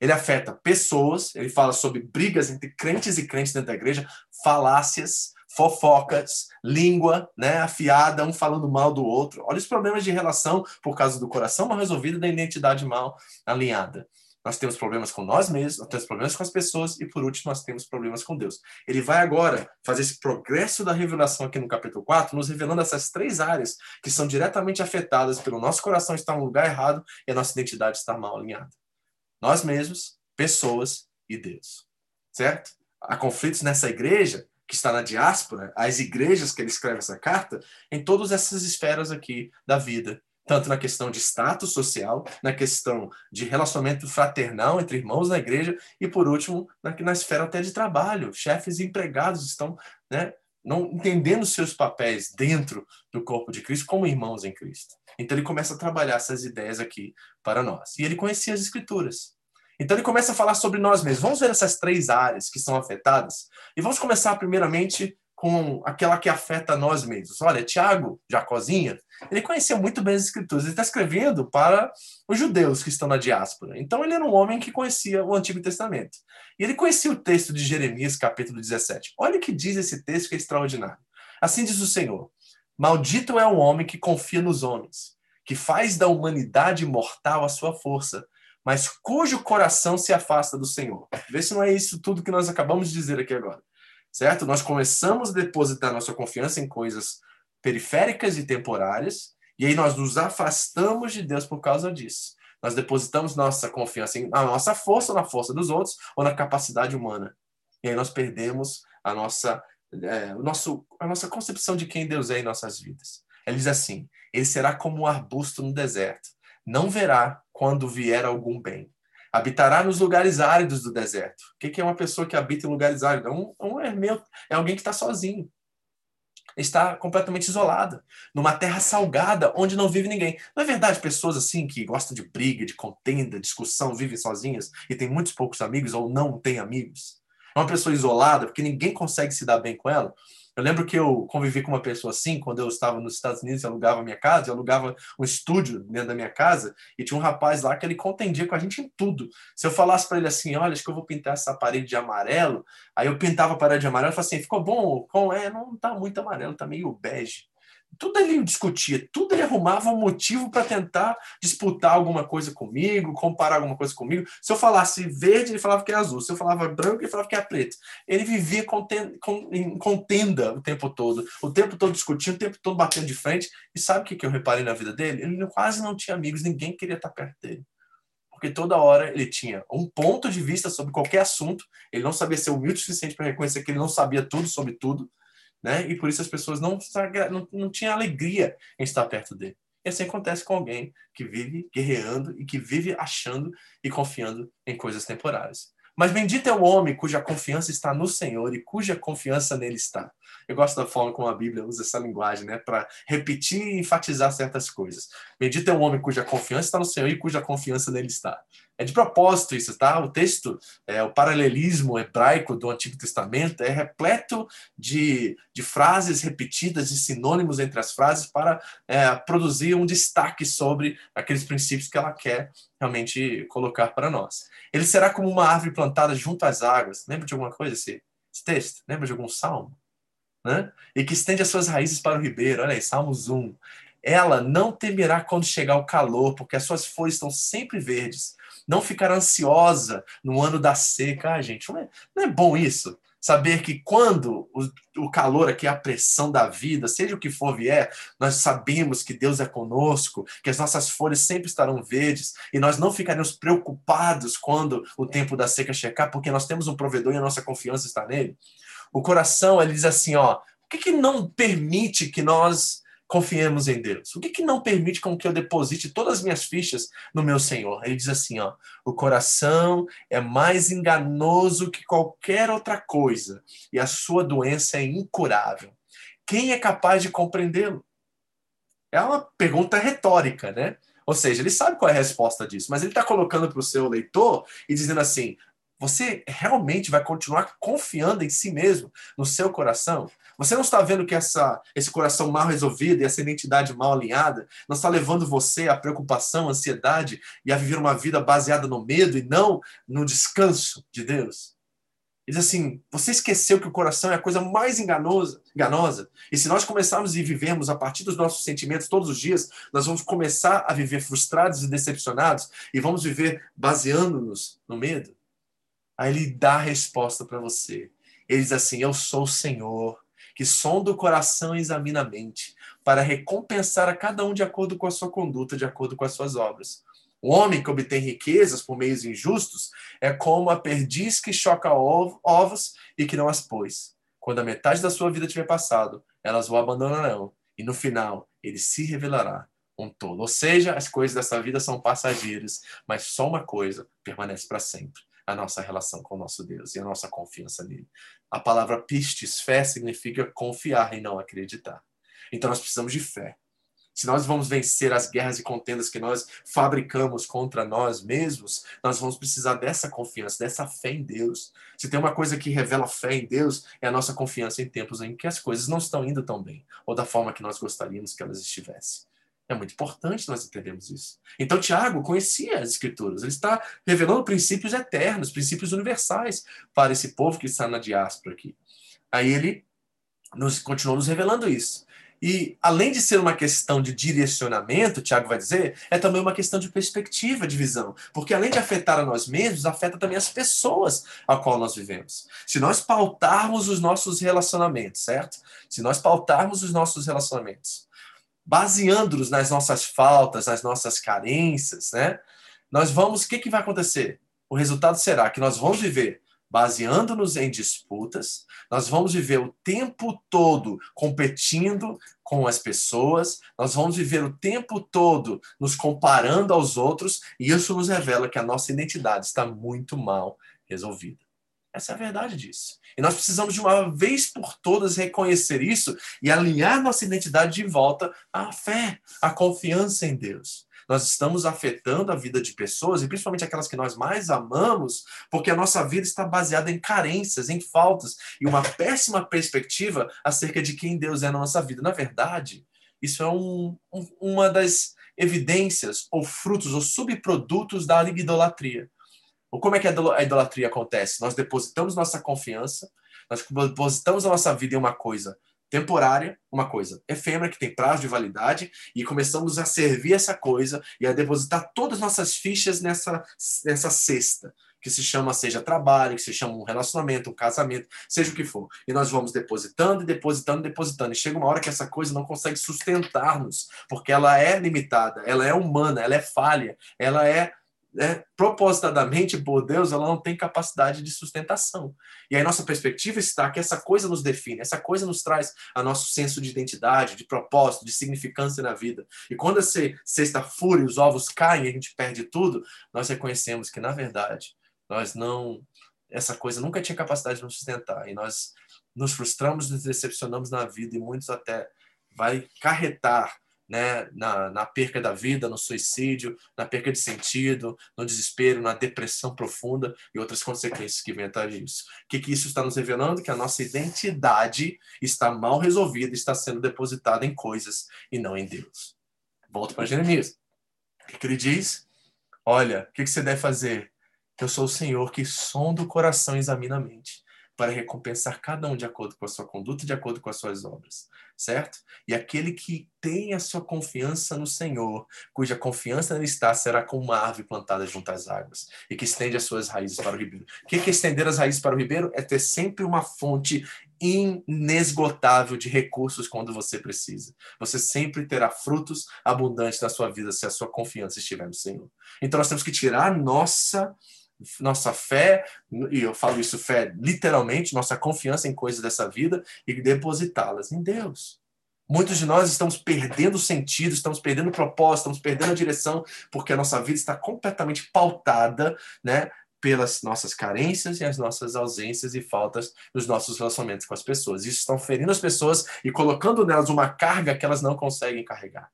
Ele afeta pessoas, ele fala sobre brigas entre crentes e crentes dentro da igreja, falácias, fofocas, língua, né, afiada, um falando mal do outro. Olha os problemas de relação por causa do coração mal resolvido e da identidade mal alinhada nós temos problemas com nós mesmos, nós temos problemas com as pessoas e, por último, nós temos problemas com Deus. Ele vai agora fazer esse progresso da revelação aqui no capítulo 4, nos revelando essas três áreas que são diretamente afetadas pelo nosso coração estar no lugar errado e a nossa identidade estar mal alinhada. Nós mesmos, pessoas e Deus. Certo? Há conflitos nessa igreja que está na diáspora, as igrejas que ele escreve essa carta, em todas essas esferas aqui da vida tanto na questão de status social, na questão de relacionamento fraternal entre irmãos na igreja e, por último, na, na esfera até de trabalho. Chefes e empregados estão né, não entendendo seus papéis dentro do corpo de Cristo como irmãos em Cristo. Então ele começa a trabalhar essas ideias aqui para nós. E ele conhecia as escrituras. Então ele começa a falar sobre nós mesmos. Vamos ver essas três áreas que são afetadas. E vamos começar primeiramente com aquela que afeta nós mesmos. Olha, Tiago, Jacozinha, ele conhecia muito bem as escrituras. Ele está escrevendo para os judeus que estão na diáspora. Então, ele era um homem que conhecia o Antigo Testamento. E ele conhecia o texto de Jeremias, capítulo 17. Olha o que diz esse texto que é extraordinário. Assim diz o Senhor: Maldito é o homem que confia nos homens, que faz da humanidade mortal a sua força, mas cujo coração se afasta do Senhor. Vê se não é isso tudo que nós acabamos de dizer aqui agora certo? Nós começamos a depositar nossa confiança em coisas periféricas e temporárias, e aí nós nos afastamos de Deus por causa disso. Nós depositamos nossa confiança na nossa força, na força dos outros, ou na capacidade humana. E aí nós perdemos a nossa, é, o nosso, a nossa concepção de quem Deus é em nossas vidas. Ele diz assim: Ele será como um arbusto no deserto, não verá quando vier algum bem. Habitará nos lugares áridos do deserto. O que é uma pessoa que habita em lugares áridos? É um, um hermeu, é alguém que está sozinho. Está completamente isolada, numa terra salgada, onde não vive ninguém. Não é verdade pessoas assim que gostam de briga, de contenda, discussão, vivem sozinhas e têm muitos poucos amigos ou não têm amigos? É uma pessoa isolada porque ninguém consegue se dar bem com ela. Eu lembro que eu convivi com uma pessoa assim, quando eu estava nos Estados Unidos e alugava minha casa, eu alugava um estúdio dentro da minha casa, e tinha um rapaz lá que ele contendia com a gente em tudo. Se eu falasse para ele assim, olha, acho que eu vou pintar essa parede de amarelo, aí eu pintava a parede de amarelo e falava assim, ficou bom? Com é, não tá muito amarelo, tá meio bege tudo ele discutia, tudo ele arrumava um motivo para tentar disputar alguma coisa comigo, comparar alguma coisa comigo. Se eu falasse verde, ele falava que é azul. Se eu falava branco, ele falava que é preto. Ele vivia em contenda o tempo todo, o tempo todo discutindo, o tempo todo batendo de frente. E sabe o que eu reparei na vida dele? Ele quase não tinha amigos, ninguém queria estar perto dele. Porque toda hora ele tinha um ponto de vista sobre qualquer assunto, ele não sabia ser humilde o suficiente para reconhecer que ele não sabia tudo sobre tudo né? E por isso as pessoas não, não, não tinham alegria em estar perto dele. E assim acontece com alguém que vive guerreando e que vive achando e confiando em coisas temporárias. Mas bendito é o homem cuja confiança está no Senhor e cuja confiança nele está. Eu gosto da forma como a Bíblia usa essa linguagem, né, para repetir e enfatizar certas coisas. Bendito é o homem cuja confiança está no Senhor e cuja confiança nele está. É de propósito isso, tá? O texto, é, o paralelismo hebraico do Antigo Testamento é repleto de, de frases repetidas, de sinônimos entre as frases para é, produzir um destaque sobre aqueles princípios que ela quer realmente colocar para nós. Ele será como uma árvore plantada junto às águas. Lembra de alguma coisa esse, esse texto? Lembra de algum salmo? Né? E que estende as suas raízes para o ribeiro. Olha aí, Salmos 1. Ela não temerá quando chegar o calor, porque as suas folhas estão sempre verdes. Não ficará ansiosa no ano da seca. Ah, gente, não é, não é bom isso? Saber que quando o, o calor aqui, a pressão da vida, seja o que for vier, nós sabemos que Deus é conosco, que as nossas folhas sempre estarão verdes e nós não ficaremos preocupados quando o tempo da seca chegar, porque nós temos um provedor e a nossa confiança está nele. O coração, ele diz assim, ó, o que, que não permite que nós confiemos em Deus? O que, que não permite com que eu deposite todas as minhas fichas no meu Senhor? Ele diz assim, ó, o coração é mais enganoso que qualquer outra coisa e a sua doença é incurável. Quem é capaz de compreendê-lo? É uma pergunta retórica, né? Ou seja, ele sabe qual é a resposta disso, mas ele está colocando para o seu leitor e dizendo assim: você realmente vai continuar confiando em si mesmo, no seu coração? Você não está vendo que essa, esse coração mal resolvido e essa identidade mal alinhada não está levando você à preocupação, à ansiedade e a viver uma vida baseada no medo e não no descanso de Deus? Ele diz assim: você esqueceu que o coração é a coisa mais enganosa, enganosa. E se nós começarmos a vivermos a partir dos nossos sentimentos todos os dias, nós vamos começar a viver frustrados e decepcionados e vamos viver baseando-nos no medo. Aí ele dá a resposta para você. Ele diz assim: Eu sou o Senhor, que sonda o coração e examina a mente, para recompensar a cada um de acordo com a sua conduta, de acordo com as suas obras. O homem que obtém riquezas por meios injustos é como a perdiz que choca ovos e que não as pôs. Quando a metade da sua vida tiver passado, elas o abandonarão, e no final ele se revelará um tolo. Ou seja, as coisas dessa vida são passageiras, mas só uma coisa permanece para sempre: a nossa relação com o nosso Deus e a nossa confiança nele. A palavra pistes, fé, significa confiar e não acreditar. Então nós precisamos de fé. Se nós vamos vencer as guerras e contendas que nós fabricamos contra nós mesmos, nós vamos precisar dessa confiança, dessa fé em Deus. Se tem uma coisa que revela fé em Deus, é a nossa confiança em tempos em que as coisas não estão indo tão bem, ou da forma que nós gostaríamos que elas estivessem. É muito importante nós entendermos isso. Então, Tiago conhecia as Escrituras. Ele está revelando princípios eternos, princípios universais para esse povo que está na diáspora aqui. Aí ele nos, continuou nos revelando isso. E além de ser uma questão de direcionamento, Tiago vai dizer, é também uma questão de perspectiva, de visão. Porque além de afetar a nós mesmos, afeta também as pessoas a qual nós vivemos. Se nós pautarmos os nossos relacionamentos, certo? Se nós pautarmos os nossos relacionamentos, baseando-nos nas nossas faltas, nas nossas carências, né? Nós vamos, o que, que vai acontecer? O resultado será que nós vamos viver baseando-nos em disputas, nós vamos viver o tempo todo competindo com as pessoas, nós vamos viver o tempo todo nos comparando aos outros, e isso nos revela que a nossa identidade está muito mal resolvida. Essa é a verdade disso. E nós precisamos, de uma vez por todas, reconhecer isso e alinhar nossa identidade de volta à fé, à confiança em Deus nós estamos afetando a vida de pessoas, e principalmente aquelas que nós mais amamos, porque a nossa vida está baseada em carências, em faltas, e uma péssima perspectiva acerca de quem Deus é na nossa vida. Na verdade, isso é um, um, uma das evidências, ou frutos, ou subprodutos da idolatria. Como é que a idolatria acontece? Nós depositamos nossa confiança, nós depositamos a nossa vida em uma coisa temporária, uma coisa efêmera, que tem prazo de validade, e começamos a servir essa coisa e a depositar todas as nossas fichas nessa, nessa cesta, que se chama, seja trabalho, que se chama um relacionamento, um casamento, seja o que for. E nós vamos depositando, depositando, depositando. E chega uma hora que essa coisa não consegue sustentar-nos, porque ela é limitada, ela é humana, ela é falha, ela é né, propositadamente por Deus, ela não tem capacidade de sustentação. E aí nossa perspectiva está que essa coisa nos define, essa coisa nos traz a nosso senso de identidade, de propósito, de significância na vida. E quando essa sexta fúria, os ovos caem e a gente perde tudo, nós reconhecemos que, na verdade, nós não. Essa coisa nunca tinha capacidade de nos sustentar. E nós nos frustramos, nos decepcionamos na vida, e muitos até vai carretar né, na, na perca da vida, no suicídio, na perca de sentido, no desespero, na depressão profunda e outras consequências que vêm atrás disso. O que, que isso está nos revelando? Que a nossa identidade está mal resolvida, está sendo depositada em coisas e não em Deus. Volto para Jeremias. O que, que ele diz? Olha, o que, que você deve fazer? Eu sou o Senhor que sonda o coração e examina a mente para recompensar cada um de acordo com a sua conduta, de acordo com as suas obras, certo? E aquele que tem a sua confiança no Senhor, cuja confiança nele está, será como uma árvore plantada junto às águas e que estende as suas raízes para o ribeiro. O que é estender as raízes para o ribeiro? É ter sempre uma fonte inesgotável de recursos quando você precisa. Você sempre terá frutos abundantes na sua vida se a sua confiança estiver no Senhor. Então nós temos que tirar nossa nossa fé, e eu falo isso fé literalmente, nossa confiança em coisas dessa vida e depositá-las em Deus. Muitos de nós estamos perdendo sentido, estamos perdendo propósito, estamos perdendo a direção, porque a nossa vida está completamente pautada, né, pelas nossas carências e as nossas ausências e faltas nos nossos relacionamentos com as pessoas. Isso estão ferindo as pessoas e colocando nelas uma carga que elas não conseguem carregar.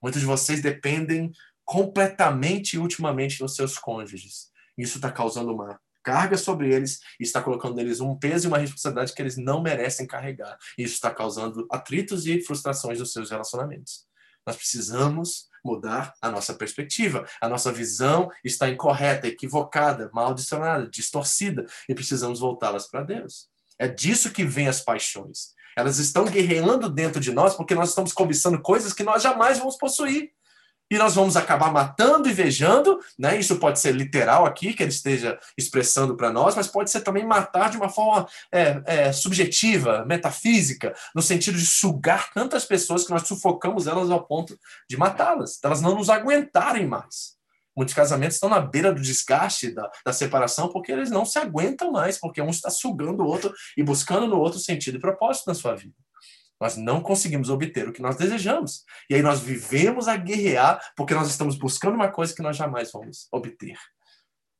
Muitos de vocês dependem completamente e ultimamente dos seus cônjuges. Isso está causando uma carga sobre eles está colocando neles um peso e uma responsabilidade que eles não merecem carregar. Isso está causando atritos e frustrações nos seus relacionamentos. Nós precisamos mudar a nossa perspectiva. A nossa visão está incorreta, equivocada, maldicionada, distorcida e precisamos voltá-las para Deus. É disso que vem as paixões. Elas estão guerreando dentro de nós porque nós estamos cobiçando coisas que nós jamais vamos possuir e nós vamos acabar matando e vejando, né? Isso pode ser literal aqui, que ele esteja expressando para nós, mas pode ser também matar de uma forma é, é, subjetiva, metafísica, no sentido de sugar tantas pessoas que nós sufocamos elas ao ponto de matá-las, elas não nos aguentarem mais. Muitos casamentos estão na beira do desgaste, da, da separação, porque eles não se aguentam mais, porque um está sugando o outro e buscando no outro sentido e propósito na sua vida. Nós não conseguimos obter o que nós desejamos. E aí nós vivemos a guerrear porque nós estamos buscando uma coisa que nós jamais vamos obter.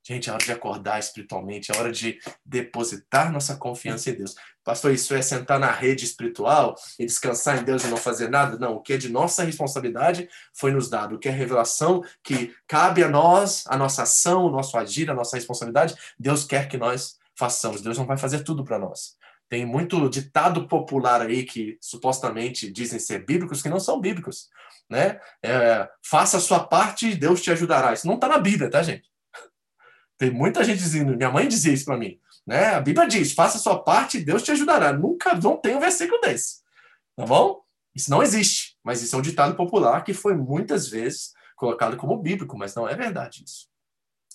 Gente, é hora de acordar espiritualmente, é hora de depositar nossa confiança em Deus. Pastor, isso é sentar na rede espiritual e descansar em Deus e não fazer nada? Não, o que é de nossa responsabilidade foi nos dado. O que é revelação que cabe a nós, a nossa ação, o nosso agir, a nossa responsabilidade, Deus quer que nós façamos. Deus não vai fazer tudo para nós. Tem muito ditado popular aí que supostamente dizem ser bíblicos que não são bíblicos, né? É, faça a sua parte e Deus te ajudará. Isso não está na Bíblia, tá, gente? Tem muita gente dizendo, minha mãe dizia isso para mim, né? A Bíblia diz, faça a sua parte e Deus te ajudará. Nunca não tem um versículo desse, tá bom? Isso não existe, mas isso é um ditado popular que foi muitas vezes colocado como bíblico, mas não é verdade isso.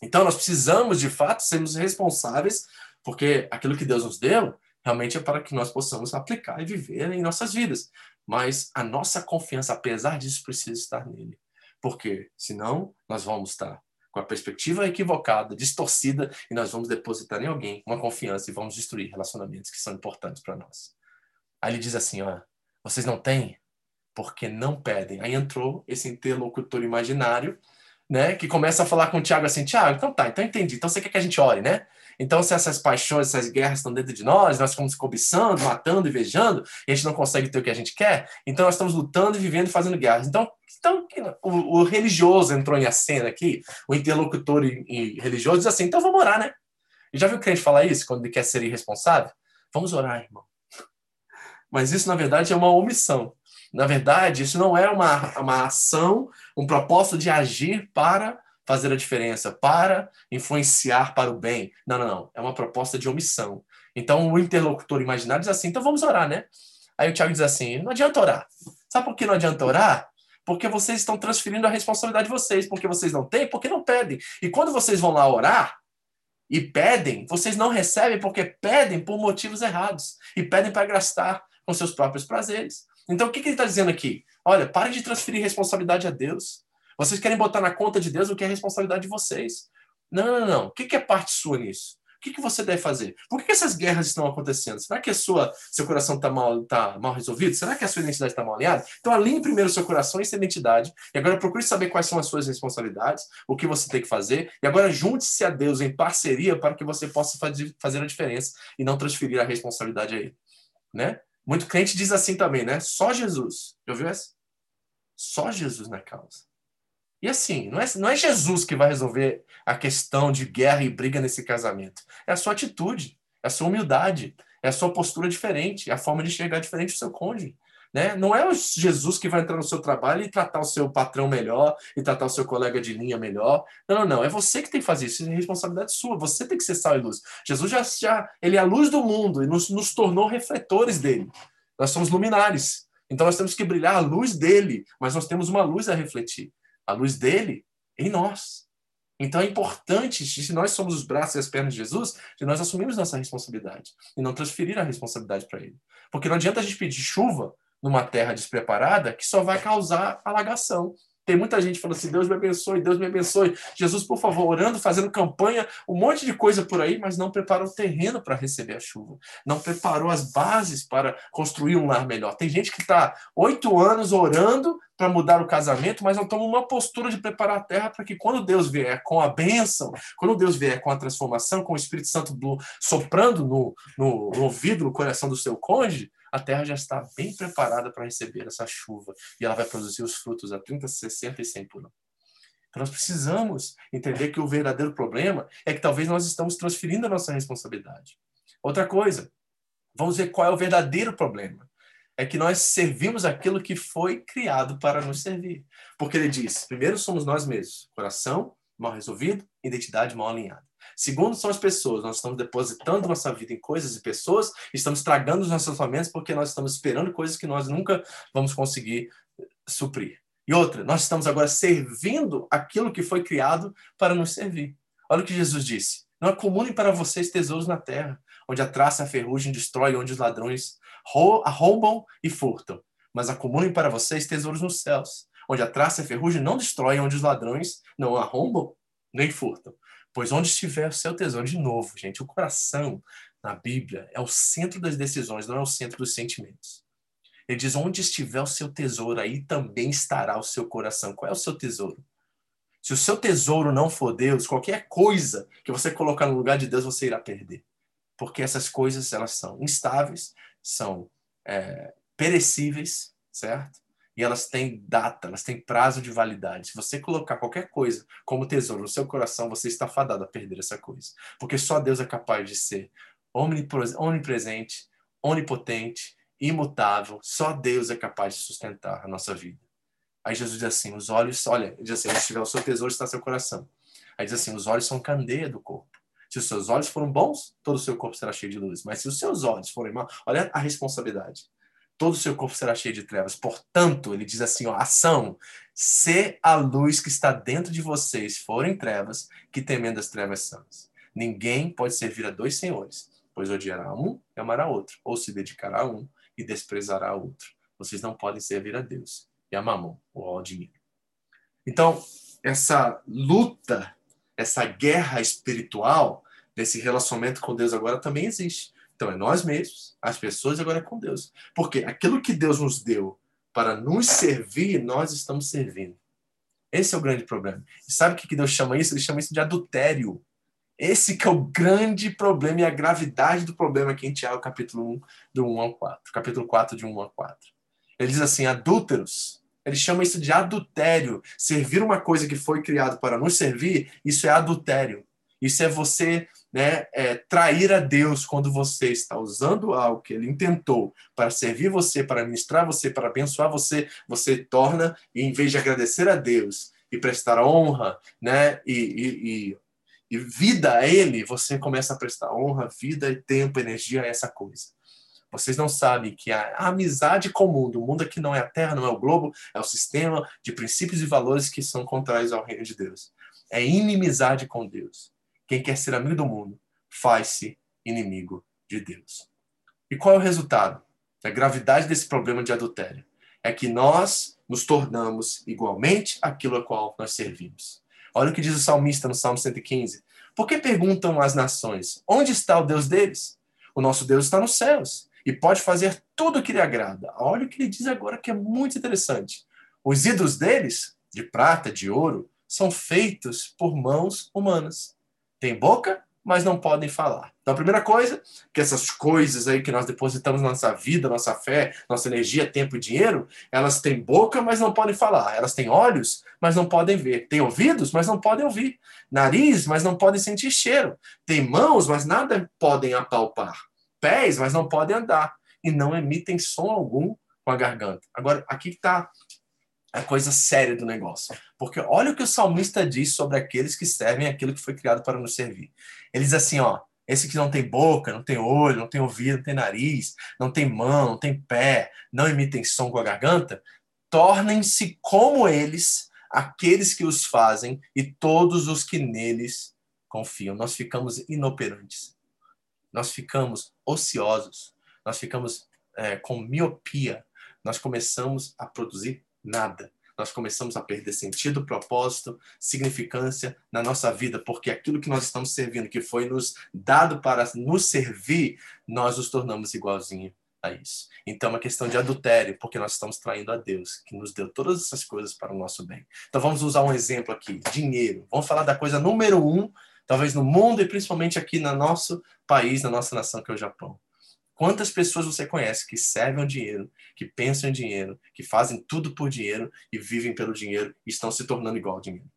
Então nós precisamos, de fato, sermos responsáveis, porque aquilo que Deus nos deu realmente é para que nós possamos aplicar e viver em nossas vidas. Mas a nossa confiança, apesar disso, precisa estar nele. Porque senão nós vamos estar com a perspectiva equivocada, distorcida, e nós vamos depositar em alguém uma confiança e vamos destruir relacionamentos que são importantes para nós. Aí ele diz assim, ó, vocês não têm porque não pedem. Aí entrou esse interlocutor imaginário, né, que começa a falar com o Tiago assim, Tiago, então tá, então entendi. Então você quer que a gente ore, né? Então, se essas paixões, essas guerras estão dentro de nós, nós ficamos cobiçando, matando, invejando, e a gente não consegue ter o que a gente quer, então nós estamos lutando, vivendo e fazendo guerras. Então, então o, o religioso entrou em cena aqui, o interlocutor e, e religioso diz assim, então vamos orar, né? E já viu o crente falar isso quando ele quer ser irresponsável? Vamos orar, irmão. Mas isso, na verdade, é uma omissão. Na verdade, isso não é uma, uma ação, um propósito de agir para fazer a diferença, para influenciar para o bem. Não, não, não. É uma proposta de omissão. Então, o interlocutor imaginário diz assim: então vamos orar, né? Aí o Tiago diz assim: não adianta orar. Sabe por que não adianta orar? Porque vocês estão transferindo a responsabilidade de vocês, porque vocês não têm, porque não pedem. E quando vocês vão lá orar e pedem, vocês não recebem porque pedem por motivos errados e pedem para gastar com seus próprios prazeres. Então, o que, que ele está dizendo aqui? Olha, pare de transferir responsabilidade a Deus. Vocês querem botar na conta de Deus o que é responsabilidade de vocês. Não, não, não. O que, é parte sua nisso? O que, você deve fazer? Por que, essas guerras estão acontecendo? Será que a sua, seu coração está mal, tá mal resolvido? Será que a sua identidade está mal alinhada? Então, alinhe primeiro seu coração e sua identidade. E agora procure saber quais são as suas responsabilidades, o que você tem que fazer. E agora junte-se a Deus em parceria para que você possa fazer a diferença e não transferir a responsabilidade a Ele. Né? Muito crente diz assim também, né? Só Jesus. Já ouviu essa? Só Jesus na causa. E assim, não é, não é Jesus que vai resolver a questão de guerra e briga nesse casamento. É a sua atitude, é a sua humildade, é a sua postura diferente, é a forma de enxergar diferente o seu cônjuge. Né? Não é o Jesus que vai entrar no seu trabalho e tratar o seu patrão melhor e tratar o seu colega de linha melhor. Não, não, não. É você que tem que fazer isso. É responsabilidade sua. Você tem que ser sal e luz. Jesus já, já ele é a luz do mundo e nos, nos tornou refletores dele. Nós somos luminares. Então nós temos que brilhar a luz dele, mas nós temos uma luz a refletir. A luz dele em nós. Então é importante, se nós somos os braços e as pernas de Jesus, de nós assumirmos nossa responsabilidade e não transferir a responsabilidade para ele. Porque não adianta a gente pedir chuva numa terra despreparada que só vai causar alagação. Tem muita gente falando assim: Deus me abençoe, Deus me abençoe. Jesus, por favor, orando, fazendo campanha, um monte de coisa por aí, mas não preparou o terreno para receber a chuva. Não preparou as bases para construir um lar melhor. Tem gente que está oito anos orando para mudar o casamento, mas não toma uma postura de preparar a terra para que quando Deus vier com a bênção, quando Deus vier com a transformação, com o Espírito Santo soprando no, no, no ouvido, no coração do seu cônjuge, a terra já está bem preparada para receber essa chuva e ela vai produzir os frutos a 30, 60 e 100 por ano. Então nós precisamos entender que o verdadeiro problema é que talvez nós estamos transferindo a nossa responsabilidade. Outra coisa, vamos ver qual é o verdadeiro problema. É que nós servimos aquilo que foi criado para nos servir. Porque ele diz: primeiro somos nós mesmos, coração mal resolvido, identidade mal alinhada. Segundo, são as pessoas. Nós estamos depositando nossa vida em coisas e pessoas, estamos estragando os nossos relacionamentos porque nós estamos esperando coisas que nós nunca vamos conseguir eh, suprir. E outra, nós estamos agora servindo aquilo que foi criado para nos servir. Olha o que Jesus disse: Não acumulem para vocês tesouros na terra, onde a traça e a ferrugem destrói, onde os ladrões arrombam e furtam. Mas acumulem para vocês tesouros nos céus, onde a traça e a ferrugem não destroem, onde os ladrões não arrombam nem furtam. Pois onde estiver o seu tesouro, de novo, gente, o coração na Bíblia é o centro das decisões, não é o centro dos sentimentos. Ele diz: onde estiver o seu tesouro, aí também estará o seu coração. Qual é o seu tesouro? Se o seu tesouro não for Deus, qualquer coisa que você colocar no lugar de Deus, você irá perder. Porque essas coisas, elas são instáveis, são é, perecíveis, certo? E elas têm data, elas têm prazo de validade. Se você colocar qualquer coisa como tesouro no seu coração, você está fadado a perder essa coisa. Porque só Deus é capaz de ser onipresente, onipotente, imutável. Só Deus é capaz de sustentar a nossa vida. Aí Jesus diz assim: os olhos, olha, diz assim: onde tiver o seu tesouro está seu coração. Aí diz assim: os olhos são candeia do corpo. Se os seus olhos foram bons, todo o seu corpo será cheio de luz. Mas se os seus olhos forem maus, olha a responsabilidade todo o seu corpo será cheio de trevas. Portanto, ele diz assim, ó, ação, se a luz que está dentro de vocês forem trevas, que tremendas trevas são. Ninguém pode servir a dois senhores, pois odiará um e amará outro, ou se dedicará a um e desprezará outro. Vocês não podem servir a Deus e a mamon, ou ao dinheiro. Então, essa luta, essa guerra espiritual, desse relacionamento com Deus agora também existe. Então, é nós mesmos, as pessoas agora é com Deus. Porque aquilo que Deus nos deu para nos servir, nós estamos servindo. Esse é o grande problema. E sabe o que Deus chama isso? Ele chama isso de adultério. Esse que é o grande problema e a gravidade do problema aqui em Tiago, capítulo 1, do 1 ao 4. Capítulo 4, de 1 ao 4. Ele diz assim, adúlteros. Ele chama isso de adultério. Servir uma coisa que foi criado para nos servir, isso é adultério. Isso é você né, é, trair a Deus quando você está usando algo que ele intentou para servir você, para ministrar você, para abençoar você, você torna, e em vez de agradecer a Deus e prestar honra né, e, e, e, e vida a Ele, você começa a prestar honra, vida e tempo, energia a essa coisa. Vocês não sabem que a amizade comum do mundo aqui não é a Terra, não é o globo, é o sistema de princípios e valores que são contrários ao reino de Deus. É inimizade com Deus. Quem quer ser amigo do mundo faz-se inimigo de Deus. E qual é o resultado? A gravidade desse problema de adultério é que nós nos tornamos igualmente aquilo a qual nós servimos. Olha o que diz o salmista no Salmo 115. Por que perguntam as nações: onde está o Deus deles? O nosso Deus está nos céus e pode fazer tudo o que lhe agrada. Olha o que ele diz agora que é muito interessante. Os ídolos deles, de prata, de ouro, são feitos por mãos humanas. Tem boca, mas não podem falar. Então, a primeira coisa, que essas coisas aí que nós depositamos na nossa vida, nossa fé, nossa energia, tempo e dinheiro, elas têm boca, mas não podem falar. Elas têm olhos, mas não podem ver. Têm ouvidos, mas não podem ouvir. Nariz, mas não podem sentir cheiro. Têm mãos, mas nada podem apalpar. Pés, mas não podem andar. E não emitem som algum com a garganta. Agora, aqui está a coisa séria do negócio. Porque olha o que o salmista diz sobre aqueles que servem aquilo que foi criado para nos servir. Ele diz assim, ó, esse que não tem boca, não tem olho, não tem ouvido, não tem nariz, não tem mão, não tem pé, não emitem som com a garganta, tornem-se como eles, aqueles que os fazem e todos os que neles confiam. Nós ficamos inoperantes. Nós ficamos ociosos. Nós ficamos é, com miopia. Nós começamos a produzir nada. Nós começamos a perder sentido, propósito, significância na nossa vida, porque aquilo que nós estamos servindo, que foi nos dado para nos servir, nós nos tornamos igualzinho a isso. Então, é uma questão de adultério, porque nós estamos traindo a Deus, que nos deu todas essas coisas para o nosso bem. Então, vamos usar um exemplo aqui: dinheiro. Vamos falar da coisa número um, talvez no mundo e principalmente aqui no nosso país, na nossa nação, que é o Japão. Quantas pessoas você conhece que servem o dinheiro, que pensam em dinheiro, que fazem tudo por dinheiro e vivem pelo dinheiro e estão se tornando igual ao dinheiro?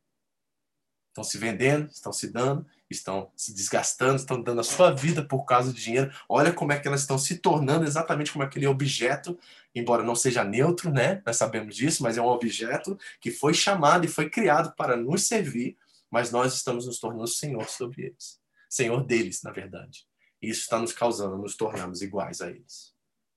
Estão se vendendo, estão se dando, estão se desgastando, estão dando a sua vida por causa do dinheiro. Olha como é que elas estão se tornando exatamente como aquele objeto, embora não seja neutro, né? Nós sabemos disso, mas é um objeto que foi chamado e foi criado para nos servir, mas nós estamos nos tornando senhor sobre eles. Senhor deles, na verdade. Isso está nos causando nos tornarmos iguais a eles.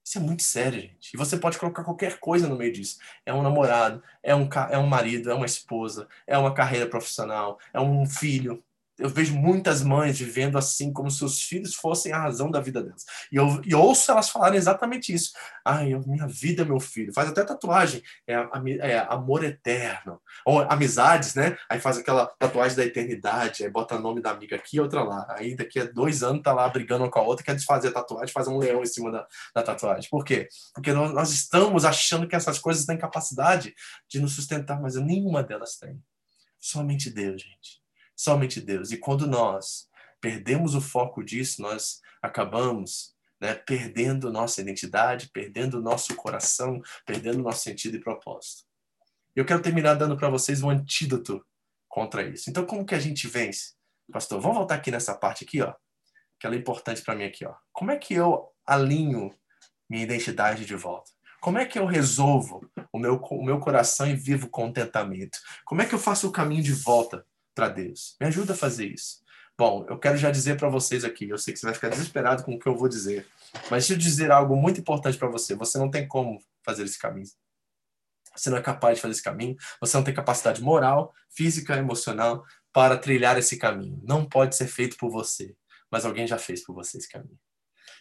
Isso é muito sério, gente. E você pode colocar qualquer coisa no meio disso. É um namorado, é um, é um marido, é uma esposa, é uma carreira profissional, é um filho, eu vejo muitas mães vivendo assim, como se os filhos fossem a razão da vida delas. E eu e ouço elas falarem exatamente isso. Ai, minha vida é meu filho. Faz até tatuagem, é, é, amor eterno. Ou amizades, né? Aí faz aquela tatuagem da eternidade, aí bota o nome da amiga aqui e outra lá. Aí daqui a dois anos tá lá brigando com a outra, quer desfazer a tatuagem, faz um leão em cima da, da tatuagem. Por quê? Porque nós, nós estamos achando que essas coisas têm capacidade de nos sustentar, mas nenhuma delas tem. Somente Deus, gente somente Deus. E quando nós perdemos o foco disso, nós acabamos né, perdendo nossa identidade, perdendo nosso coração, perdendo nosso sentido e propósito. Eu quero terminar dando para vocês um antídoto contra isso. Então, como que a gente vence? Pastor, vamos voltar aqui nessa parte aqui, ó, que ela é importante para mim aqui, ó. Como é que eu alinho minha identidade de volta? Como é que eu resolvo o meu, o meu coração e vivo contentamento? Como é que eu faço o caminho de volta para Deus. Me ajuda a fazer isso. Bom, eu quero já dizer para vocês aqui, eu sei que você vai ficar desesperado com o que eu vou dizer, Mas deixa eu dizer algo muito importante para você. Você não tem como fazer esse caminho. Você não é capaz de fazer esse caminho. Você não tem capacidade moral, física, emocional para trilhar esse caminho. Não pode ser feito por você, mas alguém já fez por você esse caminho.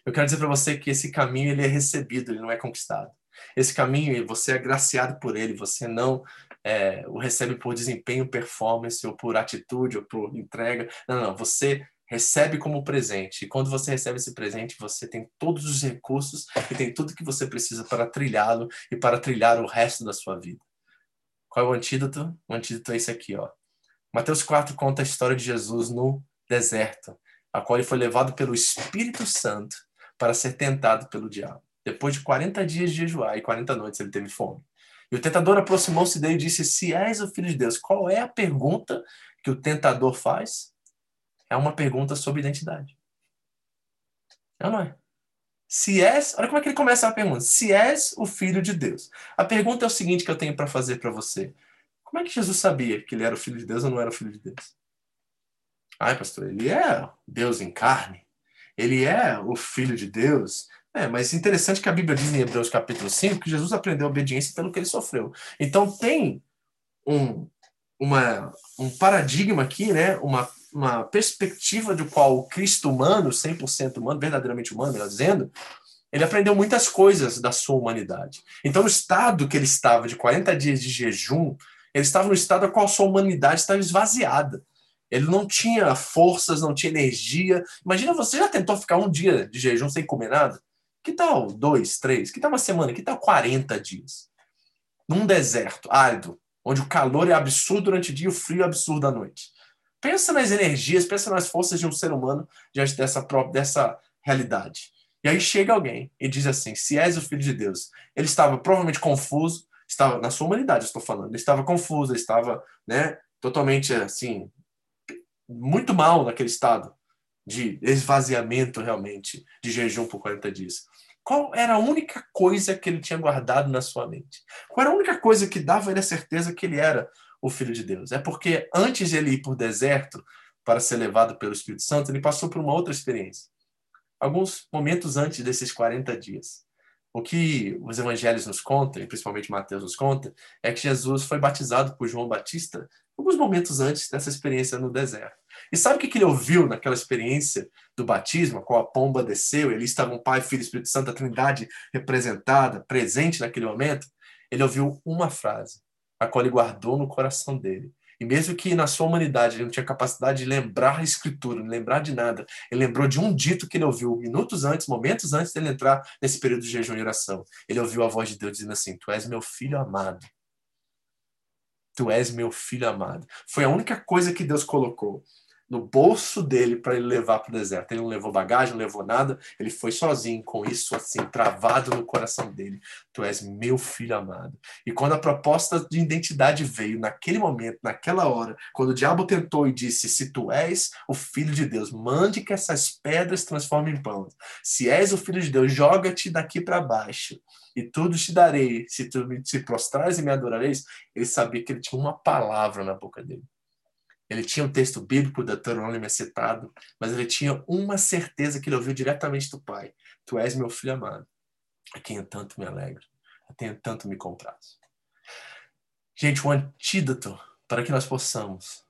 Eu quero dizer para você que esse caminho ele é recebido, ele não é conquistado. Esse caminho você é graciado por ele. Você não é, o recebe por desempenho, performance, ou por atitude, ou por entrega. Não, não. Você recebe como presente. E quando você recebe esse presente, você tem todos os recursos e tem tudo que você precisa para trilhá-lo e para trilhar o resto da sua vida. Qual é o antídoto? O antídoto é esse aqui, ó. Mateus 4 conta a história de Jesus no deserto, a qual ele foi levado pelo Espírito Santo para ser tentado pelo diabo. Depois de 40 dias de jejuar e 40 noites ele teve fome. E o tentador aproximou-se dele e disse: Se és o filho de Deus, qual é a pergunta que o tentador faz? É uma pergunta sobre identidade. É ou não é? Se és, olha como é que ele começa a pergunta. Se és o filho de Deus. A pergunta é o seguinte que eu tenho para fazer para você. Como é que Jesus sabia que ele era o filho de Deus ou não era o filho de Deus? Ai, pastor, ele é Deus em carne. Ele é o filho de Deus. É, mas interessante que a Bíblia diz em Hebreus capítulo 5 que Jesus aprendeu obediência pelo que ele sofreu. Então tem um, uma, um paradigma aqui, né? uma, uma perspectiva do qual o Cristo humano, 100% humano, verdadeiramente humano, melhor dizendo, ele aprendeu muitas coisas da sua humanidade. Então, no estado que ele estava de 40 dias de jejum, ele estava no estado a qual a sua humanidade estava esvaziada. Ele não tinha forças, não tinha energia. Imagina você já tentou ficar um dia de jejum sem comer nada? Que tal dois, três? Que tal uma semana? Que tal 40 dias? Num deserto árido, onde o calor é absurdo durante o dia e o frio é absurdo à noite. Pensa nas energias, pensa nas forças de um ser humano diante dessa, dessa realidade. E aí chega alguém e diz assim: se és o filho de Deus. Ele estava provavelmente confuso, estava na sua humanidade, estou falando. Ele estava confuso, ele estava, né, totalmente assim, muito mal naquele estado de esvaziamento realmente, de jejum por 40 dias. Qual era a única coisa que ele tinha guardado na sua mente? Qual era a única coisa que dava ele a certeza que ele era o Filho de Deus? É porque antes de ele ir por deserto para ser levado pelo Espírito Santo, ele passou por uma outra experiência. Alguns momentos antes desses 40 dias. O que os evangelhos nos contam, e principalmente Mateus nos conta, é que Jesus foi batizado por João Batista alguns momentos antes dessa experiência no deserto. E sabe o que ele ouviu naquela experiência do batismo, qual a pomba desceu, e ali estavam Pai, Filho e Espírito Santo, a Trindade representada, presente naquele momento? Ele ouviu uma frase, a qual ele guardou no coração dele. E mesmo que na sua humanidade ele não tinha capacidade de lembrar a escritura, não lembrar de nada, ele lembrou de um dito que ele ouviu minutos antes, momentos antes dele entrar nesse período de jejum e oração. Ele ouviu a voz de Deus dizendo assim: Tu és meu filho amado. Tu és meu filho amado. Foi a única coisa que Deus colocou no bolso dele para ele levar para o deserto. Ele não levou bagagem, não levou nada, ele foi sozinho com isso assim travado no coração dele. Tu és meu filho amado. E quando a proposta de identidade veio naquele momento, naquela hora, quando o diabo tentou e disse: "Se tu és o filho de Deus, mande que essas pedras transformem em pão. Se és o filho de Deus, joga-te daqui para baixo." e tudo te darei, se tu me prostrares e me adorareis, ele sabia que ele tinha uma palavra na boca dele. Ele tinha um texto bíblico da Deuteronômio citado, mas ele tinha uma certeza que ele ouviu diretamente do Pai. Tu és meu filho amado, a quem eu tanto me alegro, a quem eu tanto me comprazo. Gente, um antídoto para que nós possamos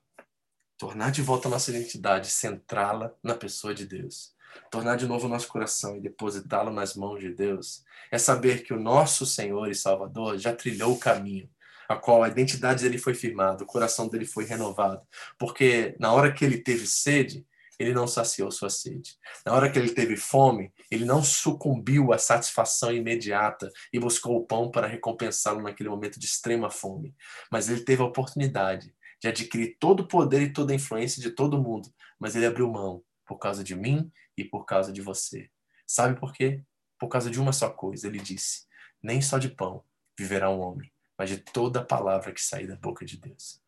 tornar de volta a nossa identidade, centrá-la na pessoa de Deus, tornar de novo o nosso coração e depositá-lo nas mãos de Deus, é saber que o nosso Senhor e Salvador já trilhou o caminho a qual a identidade dele foi firmada, o coração dele foi renovado. Porque na hora que ele teve sede, ele não saciou sua sede. Na hora que ele teve fome, ele não sucumbiu à satisfação imediata e buscou o pão para recompensá-lo naquele momento de extrema fome. Mas ele teve a oportunidade de adquirir todo o poder e toda a influência de todo mundo. Mas ele abriu mão por causa de mim e por causa de você. Sabe por quê? Por causa de uma só coisa. Ele disse: Nem só de pão viverá um homem, mas de toda palavra que sair da boca de Deus.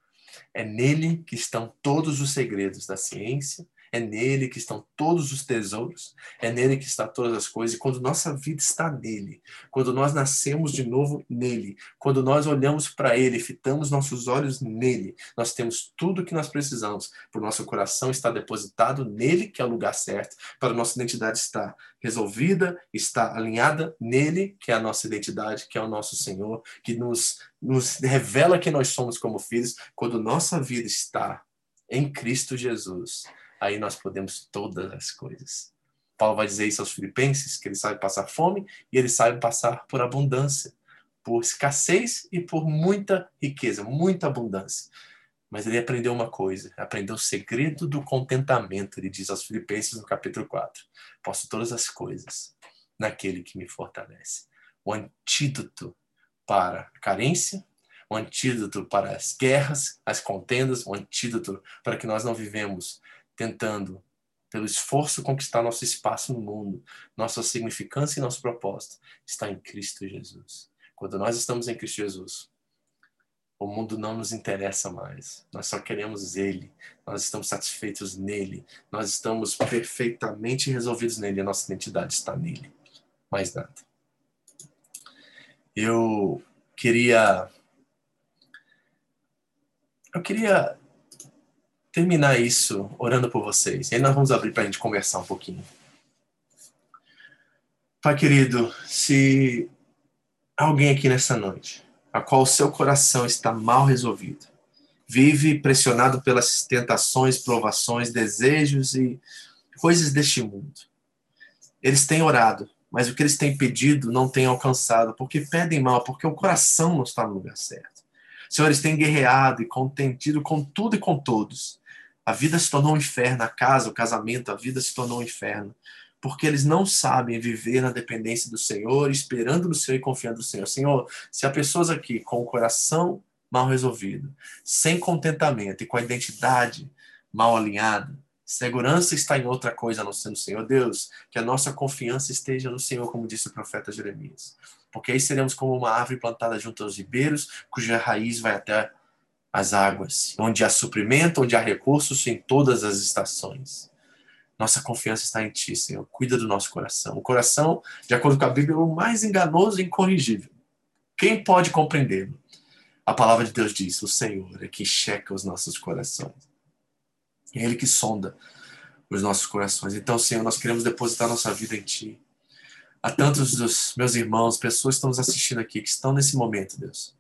É nele que estão todos os segredos da ciência, É nele que estão todos os tesouros, é nele que está todas as coisas. E quando nossa vida está nele, quando nós nascemos de novo nele, quando nós olhamos para ele, fitamos nossos olhos nele, nós temos tudo o que nós precisamos, o nosso coração estar depositado nele, que é o lugar certo, para nossa identidade estar resolvida, estar alinhada nele, que é a nossa identidade, que é o nosso Senhor, que nos, nos revela que nós somos como filhos, quando nossa vida está em Cristo Jesus, aí nós podemos todas as coisas. Paulo vai dizer isso aos filipenses, que ele sabe passar fome e ele sabe passar por abundância, por escassez e por muita riqueza, muita abundância. Mas ele aprendeu uma coisa, aprendeu o segredo do contentamento, ele diz aos filipenses no capítulo 4. Posso todas as coisas naquele que me fortalece. O antídoto para a carência, o antídoto para as guerras, as contendas, o antídoto para que nós não vivemos tentando, pelo esforço, conquistar nosso espaço no mundo, nossa significância e nosso propósito, está em Cristo Jesus. Quando nós estamos em Cristo Jesus, o mundo não nos interessa mais. Nós só queremos Ele. Nós estamos satisfeitos nele. Nós estamos perfeitamente resolvidos nele. A nossa identidade está nele. Mais nada. Eu queria eu queria terminar isso orando por vocês. E aí nós vamos abrir para a gente conversar um pouquinho. Pai querido, se alguém aqui nessa noite, a qual o seu coração está mal resolvido, vive pressionado pelas tentações, provações, desejos e coisas deste mundo. Eles têm orado, mas o que eles têm pedido não têm alcançado, porque pedem mal, porque o coração não está no lugar certo. Senhores, têm guerreado e contentido com tudo e com todos. A vida se tornou um inferno, a casa, o casamento, a vida se tornou um inferno. Porque eles não sabem viver na dependência do Senhor, esperando no Senhor e confiando no Senhor. Senhor, se há pessoas aqui com o coração mal resolvido, sem contentamento e com a identidade mal alinhada, segurança está em outra coisa a não ser no Senhor. Deus, que a nossa confiança esteja no Senhor, como disse o profeta Jeremias porque aí seremos como uma árvore plantada junto aos ribeiros, cuja raiz vai até as águas, onde há suprimento, onde há recursos em todas as estações. Nossa confiança está em Ti, Senhor. Cuida do nosso coração. O coração, de acordo com a Bíblia, é o mais enganoso e incorrigível. Quem pode compreendê-lo? A palavra de Deus diz: o Senhor é que checa os nossos corações. É Ele que sonda os nossos corações. Então, Senhor, nós queremos depositar nossa vida em Ti a tantos dos meus irmãos, pessoas que estão nos assistindo aqui, que estão nesse momento, Deus,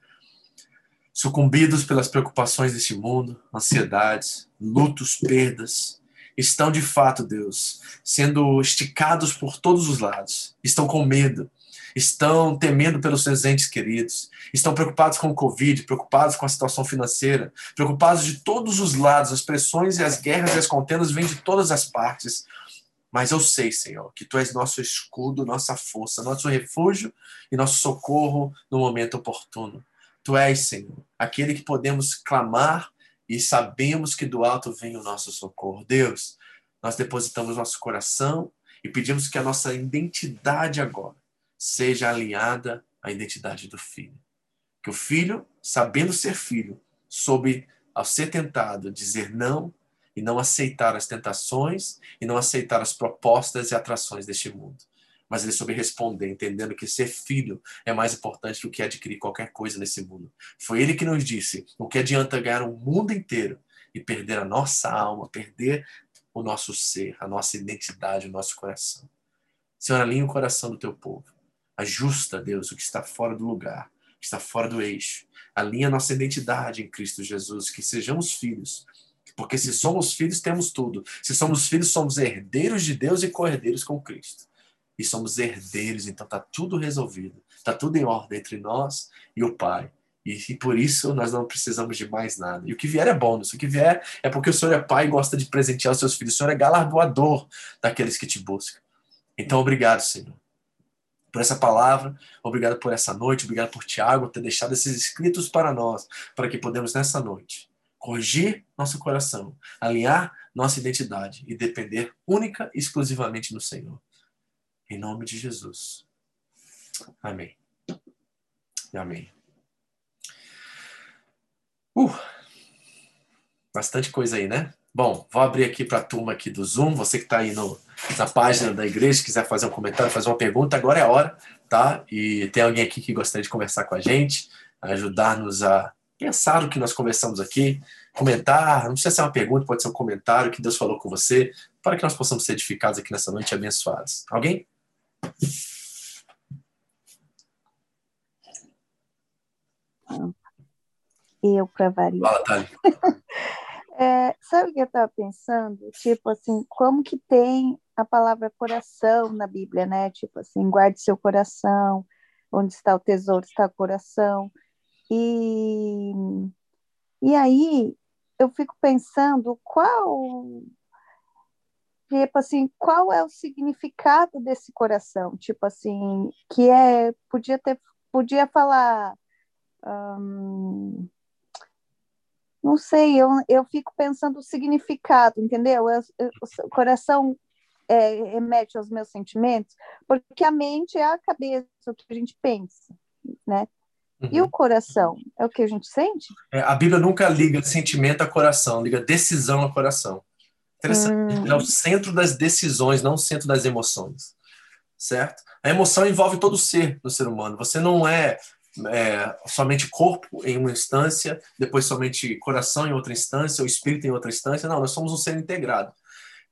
sucumbidos pelas preocupações deste mundo, ansiedades, lutos, perdas, estão de fato, Deus, sendo esticados por todos os lados, estão com medo, estão temendo pelos seus entes queridos, estão preocupados com o Covid, preocupados com a situação financeira, preocupados de todos os lados, as pressões e as guerras e as contendas vêm de todas as partes. Mas eu sei, Senhor, que Tu és nosso escudo, nossa força, nosso refúgio e nosso socorro no momento oportuno. Tu és, Senhor, aquele que podemos clamar e sabemos que do alto vem o nosso socorro. Deus, nós depositamos nosso coração e pedimos que a nossa identidade agora seja alinhada à identidade do Filho. Que o Filho, sabendo ser filho, soube, ao ser tentado, dizer não e não aceitar as tentações e não aceitar as propostas e atrações deste mundo. Mas ele soube responder, entendendo que ser filho é mais importante do que adquirir qualquer coisa nesse mundo. Foi ele que nos disse: o que adianta ganhar o mundo inteiro e perder a nossa alma, perder o nosso ser, a nossa identidade, o nosso coração. Senhor, alinha o coração do teu povo. Ajusta, Deus, o que está fora do lugar, que está fora do eixo. Alinha nossa identidade em Cristo Jesus, que sejamos filhos, porque se somos filhos, temos tudo. Se somos filhos, somos herdeiros de Deus e co-herdeiros com Cristo. E somos herdeiros, então está tudo resolvido. Está tudo em ordem entre nós e o Pai. E, e, por isso nós não precisamos de mais nada. E o que vier é bônus. O que vier é porque o Senhor é Pai e gosta de presentear os seus filhos. O Senhor é galardoador daqueles que te buscam. Então, obrigado, Senhor, por essa palavra. Obrigado por essa noite. Obrigado por Tiago ter deixado esses escritos para nós, para que podemos nessa noite corrigir nosso coração, alinhar nossa identidade e depender única e exclusivamente no Senhor. Em nome de Jesus. Amém. Amém. Uh, bastante coisa aí, né? Bom, vou abrir aqui para a turma aqui do Zoom. Você que está aí no, na página da igreja, quiser fazer um comentário, fazer uma pergunta, agora é a hora, tá? E tem alguém aqui que gostaria de conversar com a gente, ajudar-nos a pensar o que nós conversamos aqui, comentar, não precisa ser uma pergunta, pode ser um comentário que Deus falou com você, para que nós possamos ser edificados aqui nessa noite e abençoados. Alguém? Eu para variar. Fala, Thali. É, sabe o que eu estava pensando? Tipo assim, como que tem a palavra coração na Bíblia, né? Tipo assim, guarde seu coração, onde está o tesouro está o coração. E, e aí eu fico pensando qual tipo assim, qual é o significado desse coração? Tipo assim, que é podia ter podia falar hum, não sei, eu, eu fico pensando o significado, entendeu? Eu, eu, o coração é, remete aos meus sentimentos, porque a mente é a cabeça, o que a gente pensa, né? Uhum. E o coração é o que a gente sente? É, a Bíblia nunca liga sentimento a coração, liga decisão a coração. Interessante. Hum. É o centro das decisões, não o centro das emoções. Certo? A emoção envolve todo o ser do ser humano. Você não é é, somente corpo em uma instância, depois somente coração em outra instância, o espírito em outra instância. Não, nós somos um ser integrado.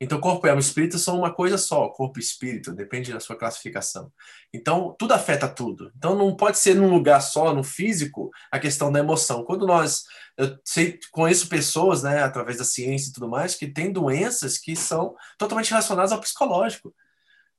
Então, corpo e alma e espírito são uma coisa só, corpo e espírito, depende da sua classificação. Então, tudo afeta tudo. Então, não pode ser num lugar só, no físico, a questão da emoção. Quando nós, eu sei, conheço pessoas, né, através da ciência e tudo mais, que têm doenças que são totalmente relacionadas ao psicológico.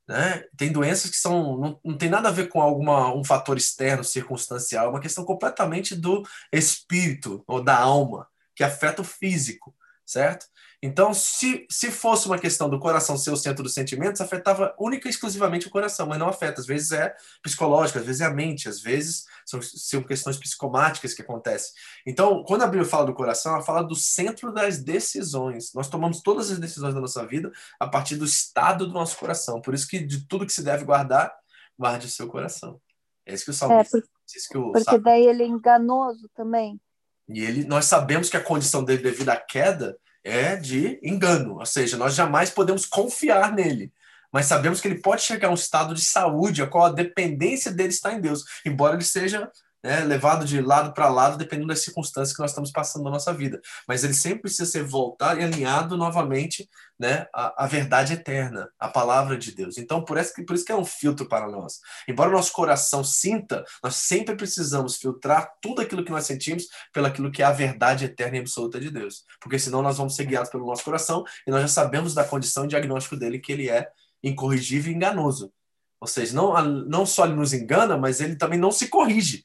Né? Tem doenças que são não, não tem nada a ver com alguma um fator externo, circunstancial, é uma questão completamente do espírito ou da alma, que afeta o físico, certo? Então, se, se fosse uma questão do coração ser o centro dos sentimentos, afetava única e exclusivamente o coração, mas não afeta. Às vezes é psicológico, às vezes é a mente, às vezes são, são questões psicomáticas que acontecem. Então, quando a Bíblia fala do coração, ela fala do centro das decisões. Nós tomamos todas as decisões da nossa vida a partir do estado do nosso coração. Por isso que de tudo que se deve guardar, guarde o seu coração. É isso que o salmista... É, porque, porque daí ele é enganoso também. E ele, nós sabemos que a condição dele devido à queda é de engano, ou seja, nós jamais podemos confiar nele, mas sabemos que ele pode chegar a um estado de saúde a qual a dependência dele está em Deus, embora ele seja né, levado de lado para lado, dependendo das circunstâncias que nós estamos passando na nossa vida. Mas ele sempre precisa ser voltado e alinhado novamente né, à, à verdade eterna, à palavra de Deus. Então, por isso, que, por isso que é um filtro para nós. Embora o nosso coração sinta, nós sempre precisamos filtrar tudo aquilo que nós sentimos pelo aquilo que é a verdade eterna e absoluta de Deus. Porque senão nós vamos ser guiados pelo nosso coração e nós já sabemos da condição diagnóstico dele que ele é incorrigível e enganoso. Ou seja, não, não só ele nos engana, mas ele também não se corrige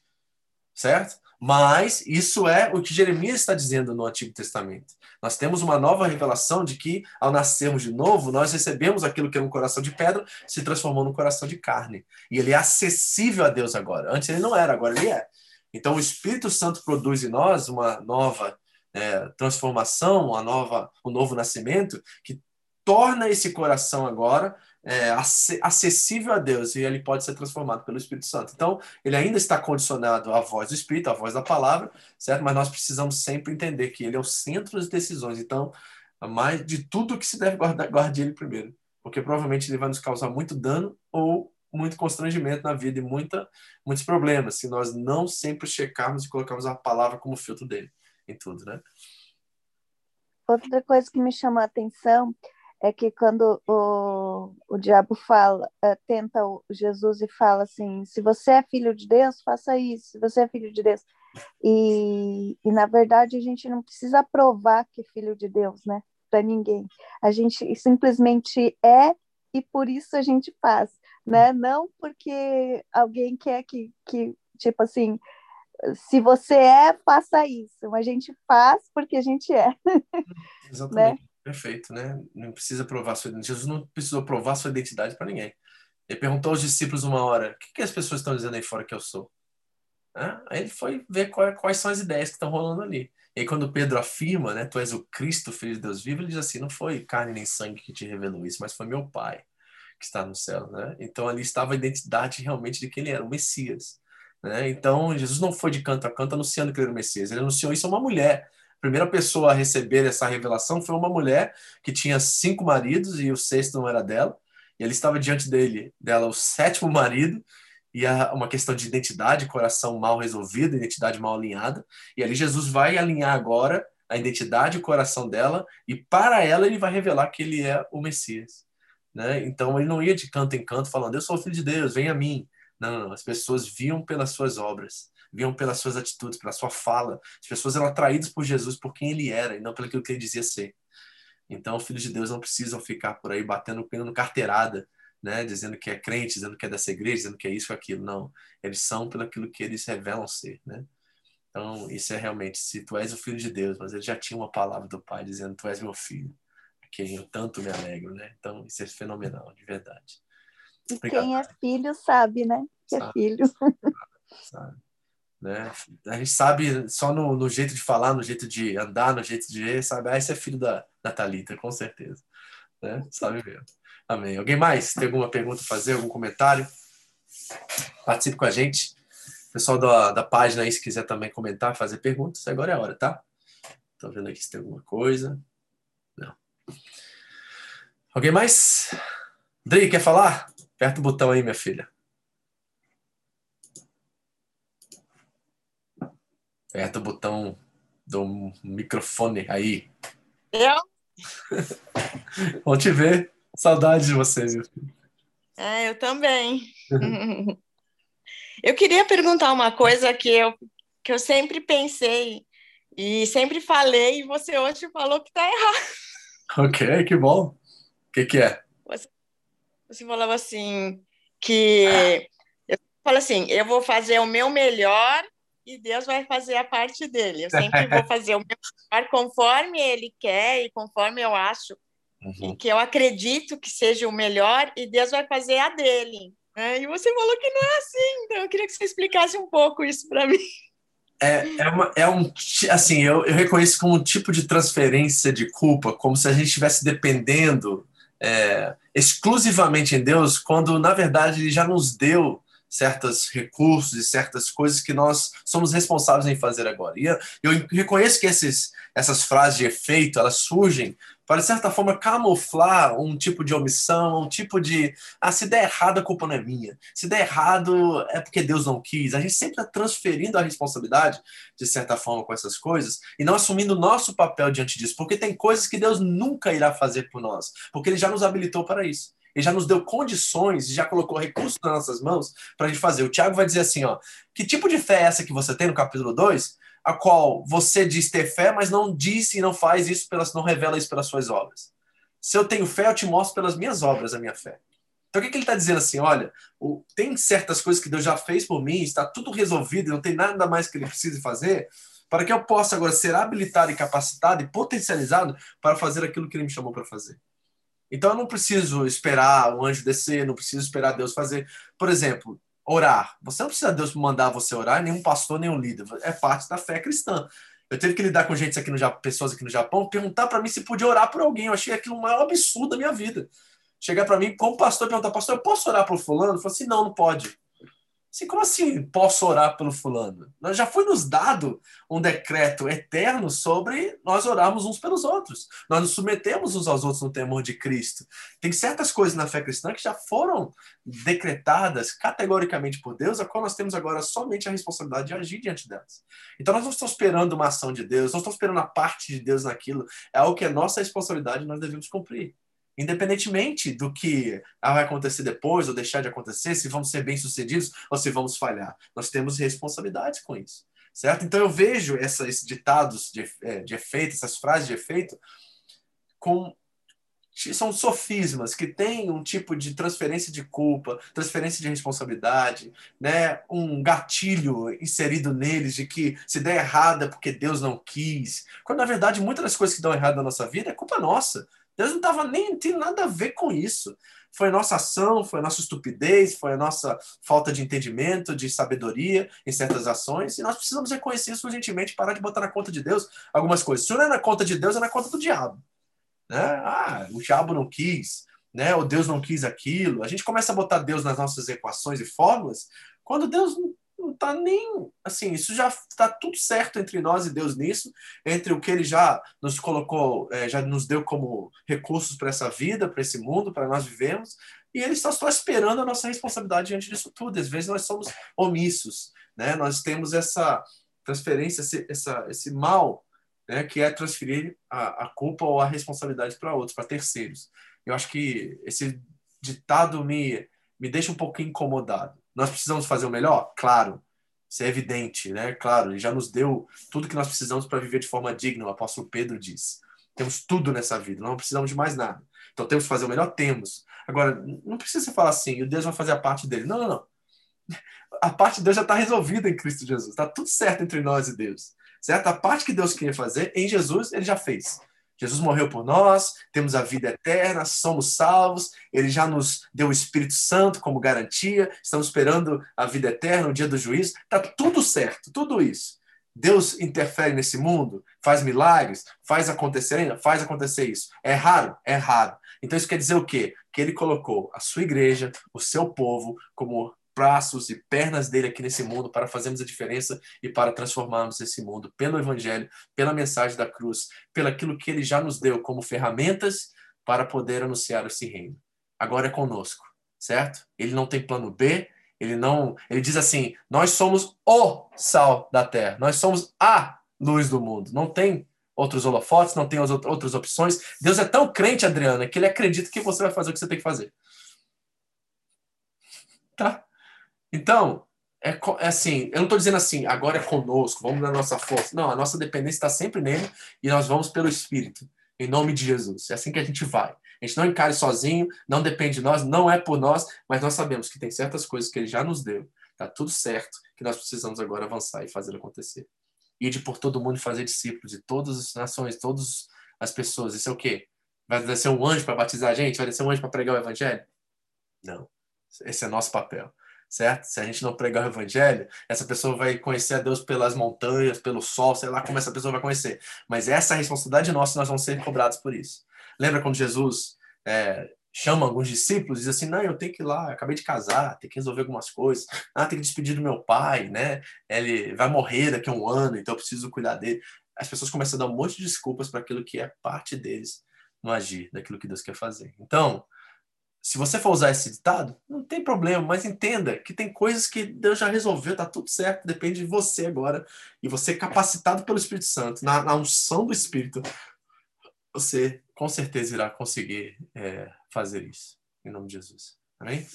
certo? Mas isso é o que Jeremias está dizendo no Antigo Testamento. Nós temos uma nova revelação de que, ao nascermos de novo, nós recebemos aquilo que era um coração de pedra, se transformou num coração de carne. E ele é acessível a Deus agora. Antes ele não era, agora ele é. Então o Espírito Santo produz em nós uma nova é, transformação, uma nova, um novo nascimento, que torna esse coração agora é, acessível a Deus e ele pode ser transformado pelo Espírito Santo. Então, ele ainda está condicionado à voz do Espírito, à voz da palavra, certo? Mas nós precisamos sempre entender que ele é o centro das decisões. Então, mais de tudo que se deve guardar, guarde ele primeiro, porque provavelmente ele vai nos causar muito dano ou muito constrangimento na vida e muita, muitos problemas se nós não sempre checarmos e colocarmos a palavra como filtro dele em tudo, né? Outra coisa que me chamou a atenção é que quando o, o diabo fala, uh, tenta o Jesus e fala assim: se você é filho de Deus, faça isso, se você é filho de Deus. E, e na verdade a gente não precisa provar que é filho de Deus, né? Para ninguém. A gente simplesmente é e por isso a gente faz, né? Não porque alguém quer que, que tipo assim, se você é, faça isso. A gente faz porque a gente é. Exatamente. Né? Perfeito, né? Não precisa provar sua. Jesus não precisou provar sua identidade para ninguém. Ele perguntou aos discípulos uma hora: o que, que as pessoas estão dizendo aí fora que eu sou? Aí ele foi ver qual, quais são as ideias que estão rolando ali. E aí, quando Pedro afirma, né, tu és o Cristo, filho de Deus vivo, ele diz assim: não foi carne nem sangue que te revelou isso, mas foi meu Pai que está no céu. Né? Então ali estava a identidade realmente de que ele era o Messias. Né? Então Jesus não foi de canto a canto anunciando que ele era o Messias, ele anunciou isso a uma mulher A primeira pessoa a receber essa revelação foi uma mulher que tinha cinco maridos e o sexto não era dela. E ele estava diante dele, dela o sétimo marido e a, uma questão de identidade, coração mal resolvido, identidade mal alinhada. E ali Jesus vai alinhar agora a identidade e o coração dela e para ela ele vai revelar que ele é o Messias. Né? Então ele não ia de canto em canto falando, eu sou o filho de Deus, vem a mim. Não, não, não. as pessoas viam pelas suas obras, viam pelas suas atitudes, pela sua fala. As pessoas eram atraídas por Jesus por quem ele era e não pelo que ele dizia ser. Então, filhos de Deus não precisam ficar por aí batendo pino carteirada, né, dizendo que é crente, dizendo que é dessa igreja, dizendo que é isso ou aquilo. Não, eles são pelo aquilo que eles revelam ser, né? Então, isso é realmente, se tu és o filho de Deus, mas ele já tinha uma palavra do Pai dizendo, tu és meu filho, a quem eu tanto me alegro, né? Então, isso é fenomenal, de verdade. E Obrigado. quem é filho sabe, né? Que é sabe, é filho. Sabe, sabe. Né? A gente sabe só no, no, jeito de falar, no jeito de andar, no jeito de sabe? Ah, esse é filho da, da Thalita, com certeza. Né? Sabe mesmo. Amém. Alguém mais? Tem alguma pergunta a fazer, algum comentário? Participe com a gente. Pessoal da, da página aí, se quiser também comentar, fazer perguntas, agora é a hora, tá? Estou vendo aqui se tem alguma coisa. Não. Alguém mais? Dri, quer falar? Aperta o botão aí, minha filha. Aperta o botão do microfone aí. Eu? Vamos te ver. Saudade de você, meu filho. É, eu também. eu queria perguntar uma coisa que eu, que eu sempre pensei e sempre falei, e você hoje falou que está errado. Ok, que bom. O que, que é? Você, você falava assim, que... Eu falo assim, eu vou fazer o meu melhor e Deus vai fazer a parte dele. Eu sempre vou fazer o meu melhor conforme ele quer e conforme eu acho uhum. que eu acredito que seja o melhor e Deus vai fazer a dele. Né? E você falou que não é assim, então eu queria que você explicasse um pouco isso para mim. É, é, uma, é um assim eu, eu reconheço como um tipo de transferência de culpa, como se a gente estivesse dependendo é, exclusivamente em Deus, quando na verdade Ele já nos deu certos recursos e certas coisas que nós somos responsáveis em fazer agora. E eu, reconheço que esses, essas frases de efeito, elas surgem para, de certa forma, camuflar um tipo de omissão, um tipo de, ah, se der errado, a culpa não é minha. Se der errado, é porque Deus não quis. A gente sempre está transferindo a responsabilidade, de certa forma, com essas coisas, e não assumindo o nosso papel diante disso, porque tem coisas que Deus nunca irá fazer por nós, porque Ele já nos habilitou para isso. Ele já nos deu condições, já colocou recursos nas nossas mãos para a gente fazer. O Tiago vai dizer assim, ó, que tipo de fé é essa que você tem no capítulo 2, a qual você diz ter fé, mas não disse e não faz isso, pelas, não revela isso pelas suas obras. Se eu tenho fé, eu te mostro pelas minhas obras a minha fé. Então o que, que ele está dizendo assim? Olha, o, tem certas coisas que Deus já fez por mim, está tudo resolvido, não tem nada mais que ele precise fazer, para que eu possa agora ser habilitado e capacitado e potencializado para fazer aquilo que ele me chamou para fazer. Então eu não preciso esperar o anjo descer, não preciso esperar Deus fazer. Por exemplo, orar. Você não precisa Deus mandar você orar, nenhum pastor, nenhum líder. É parte da fé cristã. Eu tive que lidar com gente aqui no Japão, pessoas aqui no Japão, perguntar para mim se podia orar por alguém. Eu achei aquilo o maior absurdo da minha vida. Chegar para mim como pastor e perguntar, pastor, eu posso orar por fulano? Eu falei assim, não, não pode. Assim, como assim posso orar pelo fulano? Nós já foi nos dado um decreto eterno sobre nós orarmos uns pelos outros. Nós nos submetemos uns aos outros no temor de Cristo. Tem certas coisas na fé cristã que já foram decretadas categoricamente por Deus, a qual nós temos agora somente a responsabilidade de agir diante delas. Então nós não estamos esperando uma ação de Deus, não estamos esperando a parte de Deus naquilo. É algo que é nossa responsabilidade e nós devemos cumprir independentemente do que vai acontecer depois ou deixar de acontecer, se vamos ser bem-sucedidos ou se vamos falhar. Nós temos responsabilidades com isso, certo? Então eu vejo essa, esses ditados de, é, de efeito, essas frases de efeito, com são sofismas que têm um tipo de transferência de culpa, transferência de responsabilidade, né? um gatilho inserido neles de que se der errado é porque Deus não quis. Quando na verdade muitas das coisas que dão errado na nossa vida é culpa nossa. Deus não estava nem tem nada a ver com isso. Foi a nossa ação, foi a nossa estupidez, foi a nossa falta de entendimento, de sabedoria em certas ações, e nós precisamos reconhecer isso urgentemente, parar de botar na conta de Deus algumas coisas. Se não é na conta de Deus, é na conta do diabo. Né? Ah, o diabo não quis, né? Ou Deus não quis aquilo. A gente começa a botar Deus nas nossas equações e fórmulas, quando Deus não está nem assim, isso já está tudo certo entre nós e Deus nisso, entre o que Ele já nos colocou, é, já nos deu como recursos para essa vida, para esse mundo, para nós vivemos, e Ele está só esperando a nossa responsabilidade diante disso tudo. Às vezes nós somos omissos, né? Nós temos essa transferência, esse, essa, esse mal, né? Que é transferir a, a culpa ou a responsabilidade para outros, para terceiros. Eu acho que esse ditado me me deixa um pouco incomodado. Nós precisamos fazer o melhor? Claro. Isso é evidente, né? Claro, ele já nos deu tudo que nós precisamos para viver de forma digna, o apóstolo Pedro diz. Temos tudo nessa vida, não precisamos de mais nada. Então temos que fazer o melhor? Temos. Agora, não precisa falar assim, o Deus vai fazer a parte dele. Não, não, não. A parte de Deus já está resolvida em Cristo Jesus. Está tudo certo entre nós e Deus. Certo? A parte que Deus queria fazer, em Jesus, ele já fez. Jesus morreu por nós, temos a vida eterna, somos salvos, ele já nos deu o Espírito Santo como garantia, estamos esperando a vida eterna, o dia do juízo. Está tudo certo, tudo isso. Deus interfere nesse mundo, faz milagres, faz acontecer ainda, faz acontecer isso. É raro? É raro. Então isso quer dizer o quê? Que ele colocou a sua igreja, o seu povo, como braços e pernas dele aqui nesse mundo para fazermos a diferença e para transformarmos esse mundo pelo Evangelho, pela mensagem da cruz, pelo aquilo que ele já nos deu como ferramentas para poder anunciar esse reino. Agora é conosco, certo? Ele não tem plano B, ele não, ele diz assim: nós somos o sal da terra, nós somos a luz do mundo. Não tem outros holofotes, não tem outras opções. Deus é tão crente, Adriana, que ele acredita que você vai fazer o que você tem que fazer. Tá? Então, é, é, assim, eu não estou dizendo assim, agora é conosco, vamos na nossa força. Não, a nossa dependência está sempre nele e nós vamos pelo Espírito, em nome de Jesus. É assim que a gente vai. A gente não encare sozinho, não depende de nós, não é por nós, mas nós sabemos que tem certas coisas que ele já nos deu. Tá tudo certo, que nós precisamos agora avançar e fazer acontecer. de por todo mundo e fazer discípulos de todas as nações, todas as pessoas. Isso é o quê? Vai descer um anjo para batizar a gente? Vai descer um anjo para pregar o evangelho? Não. Esse é nosso papel certo? Se a gente não pregar o evangelho, essa pessoa vai conhecer a Deus pelas montanhas, pelo sol, sei lá como essa pessoa vai conhecer. Mas essa é responsabilidade nossa, nós vamos ser cobrados por isso. Lembra quando Jesus é, chama alguns discípulos e diz assim: Não, eu tenho que ir lá, acabei de casar, tenho que resolver algumas coisas. Ah, tenho que despedir do meu pai, né? Ele vai morrer daqui a um ano, então eu preciso cuidar dele. As pessoas começam a dar um monte de desculpas para aquilo que é parte deles no agir, daquilo que Deus quer fazer. Então, se você for usar esse ditado, não tem problema, mas entenda que tem coisas que Deus já resolveu, tá tudo certo, depende de você agora. E você capacitado pelo Espírito Santo, na, na unção do Espírito, você com certeza irá conseguir é, fazer isso. Em nome de Jesus. Amém?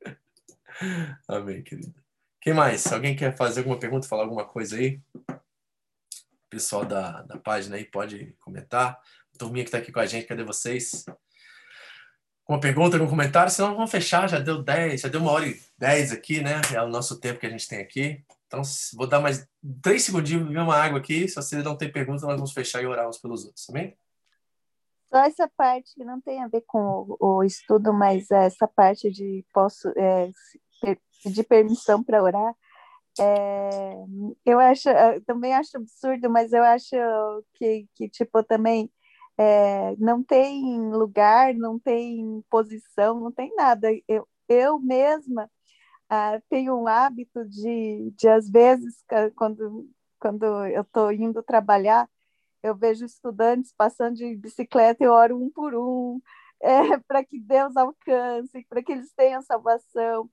Amém, querida. Quem mais? Alguém quer fazer alguma pergunta, falar alguma coisa aí? O pessoal da, da página aí pode comentar. A turminha que está aqui com a gente, cadê vocês? Uma pergunta, algum comentário, senão vamos fechar, já deu 10, já deu uma hora e 10 aqui, né? É o nosso tempo que a gente tem aqui. Então, vou dar mais três segundinhos, beber uma água aqui. Se você não tem pergunta, nós vamos fechar e orar uns pelos outros, também? Só essa parte que não tem a ver com o, o estudo, mas essa parte de posso é, pedir permissão para orar, é, eu acho, eu também acho absurdo, mas eu acho que, que tipo, também é, não tem lugar, não tem posição, não tem nada. Eu, eu mesma ah, tenho um hábito de, de, às vezes, quando, quando eu estou indo trabalhar, eu vejo estudantes passando de bicicleta, eu oro um por um, é, para que Deus alcance, para que eles tenham salvação.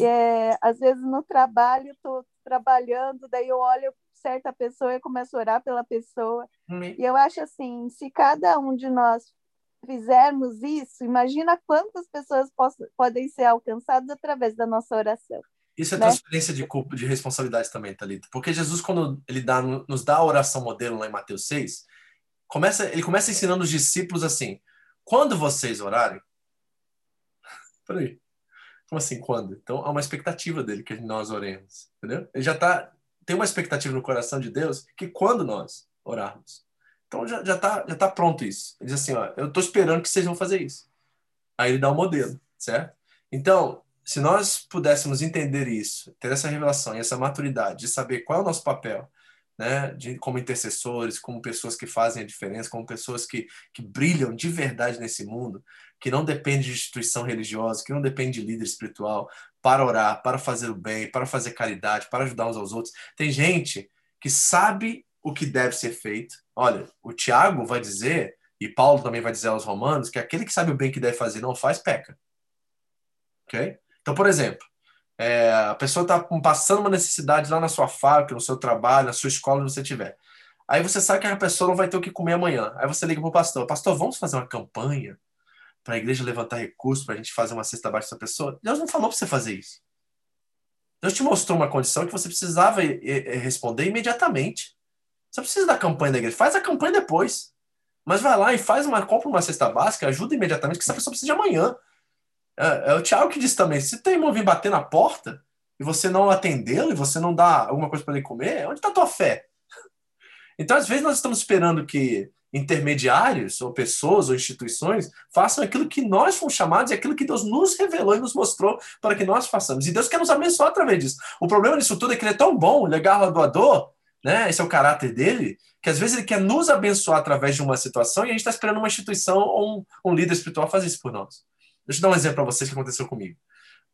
É, às vezes no trabalho, estou trabalhando, daí eu olho certa pessoa, eu começo a orar pela pessoa. E eu acho assim, se cada um de nós fizermos isso, imagina quantas pessoas possam, podem ser alcançadas através da nossa oração. Isso é né? transferência de culpa, de responsabilidade também, Thalita. Porque Jesus, quando ele dá, nos dá a oração modelo lá em Mateus 6, começa, ele começa ensinando os discípulos assim: quando vocês orarem. Peraí. Como assim, quando? Então, há uma expectativa dele que nós oremos, entendeu? Ele já está tem uma expectativa no coração de Deus que quando nós orarmos, então já, já, tá, já tá pronto isso. Ele diz assim, ó, eu estou esperando que vocês vão fazer isso. Aí ele dá o um modelo, certo? Então, se nós pudéssemos entender isso, ter essa revelação e essa maturidade de saber qual é o nosso papel, né, de, como intercessores, como pessoas que fazem a diferença, como pessoas que, que brilham de verdade nesse mundo, que não depende de instituição religiosa, que não depende de líder espiritual, para orar, para fazer o bem, para fazer caridade, para ajudar uns aos outros. Tem gente que sabe o que deve ser feito. Olha, o Tiago vai dizer, e Paulo também vai dizer aos romanos, que aquele que sabe o bem que deve fazer não faz, peca. Ok? Então, por exemplo, é, a pessoa está passando uma necessidade lá na sua fábrica, no seu trabalho, na sua escola, onde você estiver. Aí você sabe que a pessoa não vai ter o que comer amanhã. Aí você liga para o pastor: Pastor, vamos fazer uma campanha para a igreja levantar recursos para a gente fazer uma cesta baixa dessa pessoa? Deus não falou para você fazer isso. Deus te mostrou uma condição que você precisava responder imediatamente. Você precisa da campanha da igreja. Faz a campanha depois. Mas vai lá e faz uma compra uma cesta básica, ajuda imediatamente, que essa pessoa precisa de amanhã. É, é o Tiago que disse também: se tem irmão vir bater na porta e você não atendê-lo e você não dá alguma coisa para ele comer, onde está a tua fé? Então, às vezes, nós estamos esperando que intermediários, ou pessoas, ou instituições, façam aquilo que nós fomos chamados e aquilo que Deus nos revelou e nos mostrou para que nós façamos. E Deus quer nos abençoar através disso. O problema disso tudo é que ele é tão bom, ele é doador, né? esse é o caráter dele, que às vezes ele quer nos abençoar através de uma situação e a gente está esperando uma instituição ou um, um líder espiritual fazer isso por nós. Deixa eu dar um exemplo para vocês que aconteceu comigo.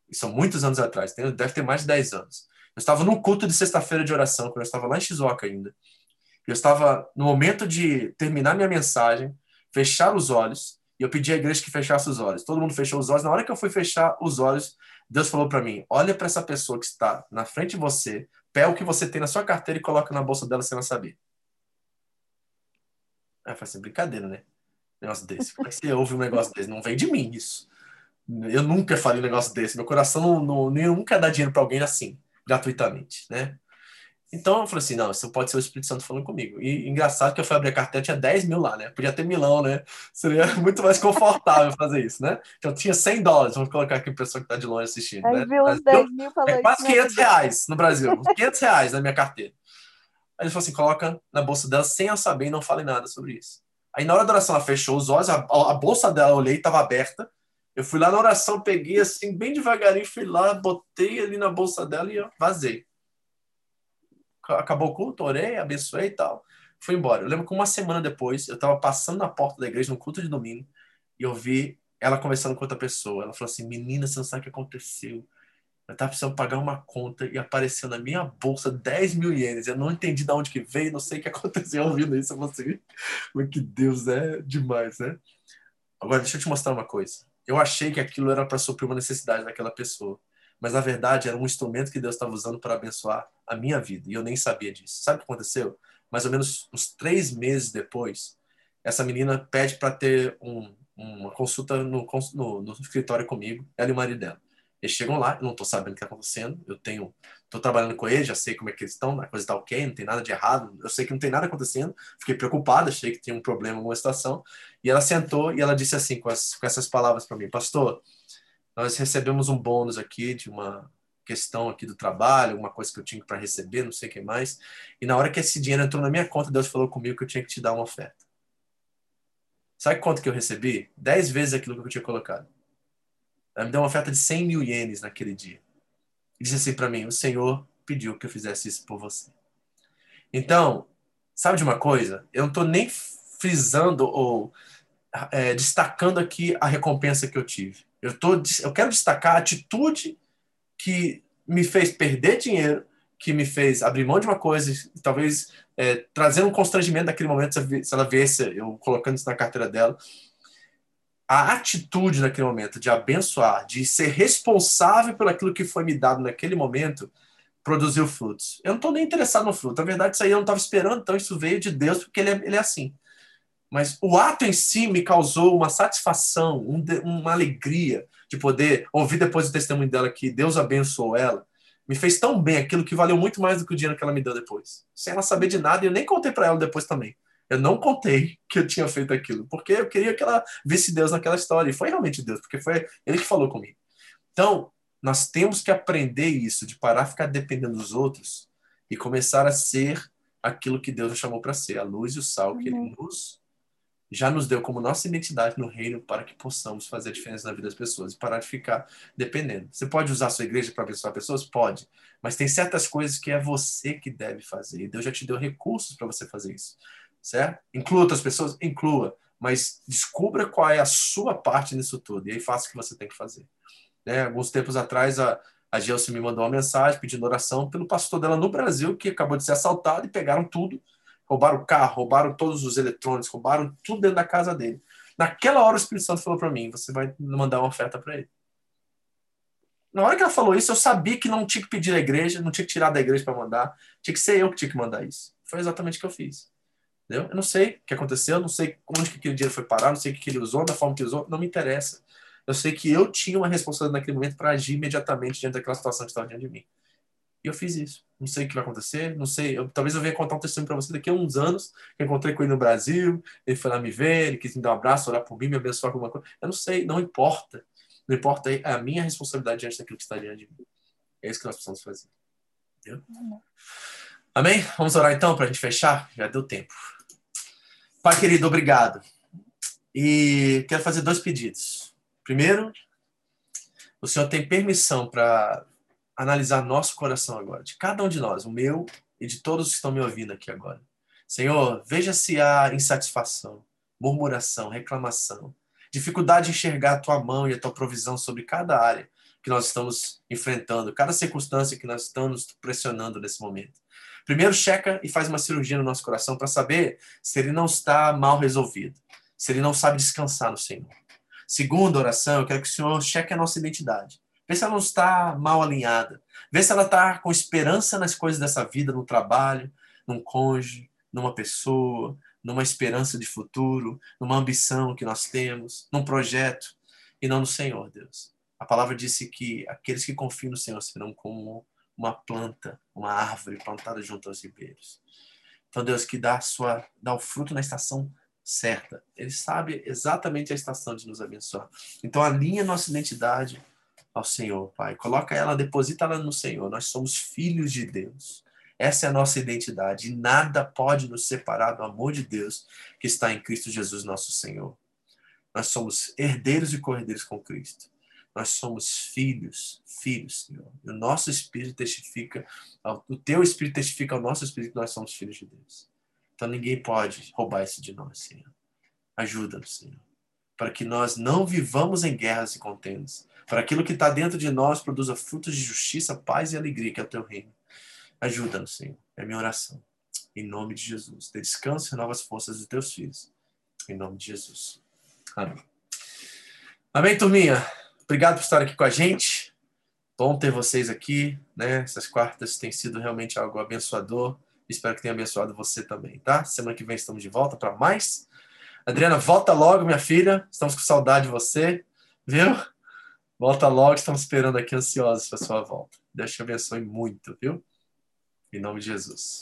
Isso há muitos anos atrás, deve ter mais de 10 anos. Eu estava num culto de sexta-feira de oração, quando eu estava lá em Shizuoka ainda. Eu estava no momento de terminar minha mensagem, fechar os olhos, e eu pedi à igreja que fechasse os olhos. Todo mundo fechou os olhos. Na hora que eu fui fechar os olhos, Deus falou para mim: Olha para essa pessoa que está na frente de você, pega o que você tem na sua carteira e coloca na bolsa dela sem ela saber. Aí eu falei assim: brincadeira, né? negócio desse. Como é que você ouve um negócio desse? Não vem de mim isso. Eu nunca faria um negócio desse. Meu coração não, não, nunca dá dinheiro para alguém assim, gratuitamente, né? Então eu falei assim: não, isso pode ser o Espírito Santo falando comigo. E engraçado que eu fui abrir a carteira, tinha 10 mil lá, né? Podia ter milão, né? Seria muito mais confortável fazer isso, né? Então tinha 100 dólares, vamos colocar aqui a pessoa que está de longe assistindo. Aí né? viu os 10 mil falando. É quase 500 reais no Brasil, 500 reais na minha carteira. Aí ele falou assim: coloca na bolsa dela sem eu saber e não fale nada sobre isso. Aí na hora da oração ela fechou os olhos, a, a bolsa dela eu olhei, estava aberta. Eu fui lá na oração, peguei assim, bem devagarinho, fui lá, botei ali na bolsa dela e ó, vazei acabou o culto, orei, abençoei e tal. Fui embora. Eu lembro que uma semana depois, eu estava passando na porta da igreja no culto de domingo e eu vi ela conversando com outra pessoa. Ela falou assim: Menina, você não sabe o que aconteceu. Eu estava precisando pagar uma conta e apareceu na minha bolsa 10 mil ienes. Eu não entendi de onde que veio, não sei o que aconteceu ouvindo isso. Eu falei assim, que Deus é demais, né? Agora, deixa eu te mostrar uma coisa. Eu achei que aquilo era para suprir uma necessidade daquela pessoa mas na verdade era um instrumento que Deus estava usando para abençoar a minha vida e eu nem sabia disso. Sabe o que aconteceu? Mais ou menos uns três meses depois, essa menina pede para ter um, uma consulta no, no, no, escritório comigo, ela e o marido dela. Eles chegam lá, eu não estou sabendo o que está acontecendo, eu tenho, estou trabalhando com eles, já sei como é que eles estão, a coisa está ok, não tem nada de errado, eu sei que não tem nada acontecendo, fiquei preocupada, achei que tinha um problema, alguma situação, e ela sentou e ela disse assim, com, as, com essas palavras para mim, pastor, nós recebemos um bônus aqui de uma questão aqui do trabalho, alguma coisa que eu tinha para receber, não sei o que mais. E na hora que esse dinheiro entrou na minha conta, Deus falou comigo que eu tinha que te dar uma oferta. Sabe quanto que eu recebi? Dez vezes aquilo que eu tinha colocado. Ela me deu uma oferta de 100 mil ienes naquele dia. E disse assim para mim: O Senhor pediu que eu fizesse isso por você. Então, sabe de uma coisa? Eu não estou nem frisando ou é, destacando aqui a recompensa que eu tive. Eu, tô, eu quero destacar a atitude que me fez perder dinheiro, que me fez abrir mão de uma coisa, talvez é, trazendo um constrangimento naquele momento, se ela visse eu colocando isso na carteira dela. A atitude naquele momento de abençoar, de ser responsável por aquilo que foi me dado naquele momento, produziu frutos. Eu não estou nem interessado no fruto. Na verdade, isso aí eu não estava esperando, então isso veio de Deus, porque ele é, ele é assim. Mas o ato em si me causou uma satisfação, um, uma alegria de poder ouvir depois do testemunho dela que Deus abençoou ela. Me fez tão bem aquilo que valeu muito mais do que o dinheiro que ela me deu depois. Sem ela saber de nada, e eu nem contei para ela depois também. Eu não contei que eu tinha feito aquilo, porque eu queria que ela visse Deus naquela história. E foi realmente Deus, porque foi ele que falou comigo. Então, nós temos que aprender isso, de parar de ficar dependendo dos outros e começar a ser aquilo que Deus nos chamou para ser, a luz e o sal que ele nos já nos deu como nossa identidade no reino para que possamos fazer diferença na vida das pessoas e parar de ficar dependendo. Você pode usar a sua igreja para abençoar pessoas? Pode. Mas tem certas coisas que é você que deve fazer. E Deus já te deu recursos para você fazer isso. Certo? Inclua outras pessoas? Inclua. Mas descubra qual é a sua parte nisso tudo. E aí faça o que você tem que fazer. Né? Alguns tempos atrás, a, A Gelson me mandou uma mensagem pedindo oração pelo pastor dela no Brasil, que acabou de ser assaltado e pegaram tudo. Roubaram o carro, roubaram todos os eletrônicos, roubaram tudo dentro da casa dele. Naquela hora o Espírito Santo falou para mim: você vai mandar uma oferta para ele. Na hora que ela falou isso, eu sabia que não tinha que pedir à igreja, não tinha que tirar da igreja para mandar, tinha que ser eu que tinha que mandar isso. Foi exatamente o que eu fiz. Entendeu? Eu não sei o que aconteceu, não sei onde que aquele dinheiro foi parar, não sei o que ele usou, da forma que usou, não me interessa. Eu sei que eu tinha uma responsabilidade naquele momento para agir imediatamente diante daquela situação que estava diante de mim. E eu fiz isso. Não sei o que vai acontecer, não sei. Eu, talvez eu venha contar um testemunho para você daqui a uns anos. Que encontrei com ele no Brasil, ele foi lá me ver, ele quis me dar um abraço, orar por mim, me abençoar com alguma coisa. Eu não sei, não importa. Não importa é a minha responsabilidade diante daquilo que está diante de mim. É isso que nós precisamos fazer. Entendeu? Amém? Vamos orar então para a gente fechar? Já deu tempo. Pai querido, obrigado. E quero fazer dois pedidos. Primeiro, o Senhor tem permissão para analisar nosso coração agora, de cada um de nós, o meu e de todos que estão me ouvindo aqui agora. Senhor, veja se há insatisfação, murmuração, reclamação, dificuldade de enxergar a tua mão e a tua provisão sobre cada área que nós estamos enfrentando, cada circunstância que nós estamos pressionando nesse momento. Primeiro, checa e faz uma cirurgia no nosso coração para saber se ele não está mal resolvido, se ele não sabe descansar no Senhor. Segunda oração, eu quero que o Senhor cheque a nossa identidade. Vê se ela não está mal alinhada. Vê se ela está com esperança nas coisas dessa vida, no trabalho, num cônjuge, numa pessoa, numa esperança de futuro, numa ambição que nós temos, num projeto, e não no Senhor, Deus. A palavra disse que aqueles que confiam no Senhor serão como uma planta, uma árvore plantada junto aos ribeiros. Então, Deus, que dá, sua, dá o fruto na estação certa. Ele sabe exatamente a estação de nos abençoar. Então, alinha nossa identidade ao Senhor, Pai. Coloca ela, deposita ela no Senhor. Nós somos filhos de Deus. Essa é a nossa identidade. E nada pode nos separar do amor de Deus que está em Cristo Jesus, nosso Senhor. Nós somos herdeiros e cordeiros com Cristo. Nós somos filhos, filhos, Senhor. E o nosso espírito testifica, o teu espírito testifica ao nosso espírito que nós somos filhos de Deus. Então ninguém pode roubar isso de nós, Senhor. Ajuda-nos, Senhor. Para que nós não vivamos em guerras e contendas, para aquilo que está dentro de nós produza frutos de justiça, paz e alegria, que é o teu reino. Ajuda-nos, Senhor. É minha oração. Em nome de Jesus. Dê descanso e renova as forças dos teus filhos. Em nome de Jesus. Amém. Amém, turminha? Obrigado por estar aqui com a gente. Bom ter vocês aqui, né? Essas quartas têm sido realmente algo abençoador. Espero que tenha abençoado você também, tá? Semana que vem estamos de volta para mais. Adriana, volta logo, minha filha. Estamos com saudade de você, viu? Volta logo, estamos esperando aqui ansiosos para sua volta. Deus te abençoe muito, viu? Em nome de Jesus.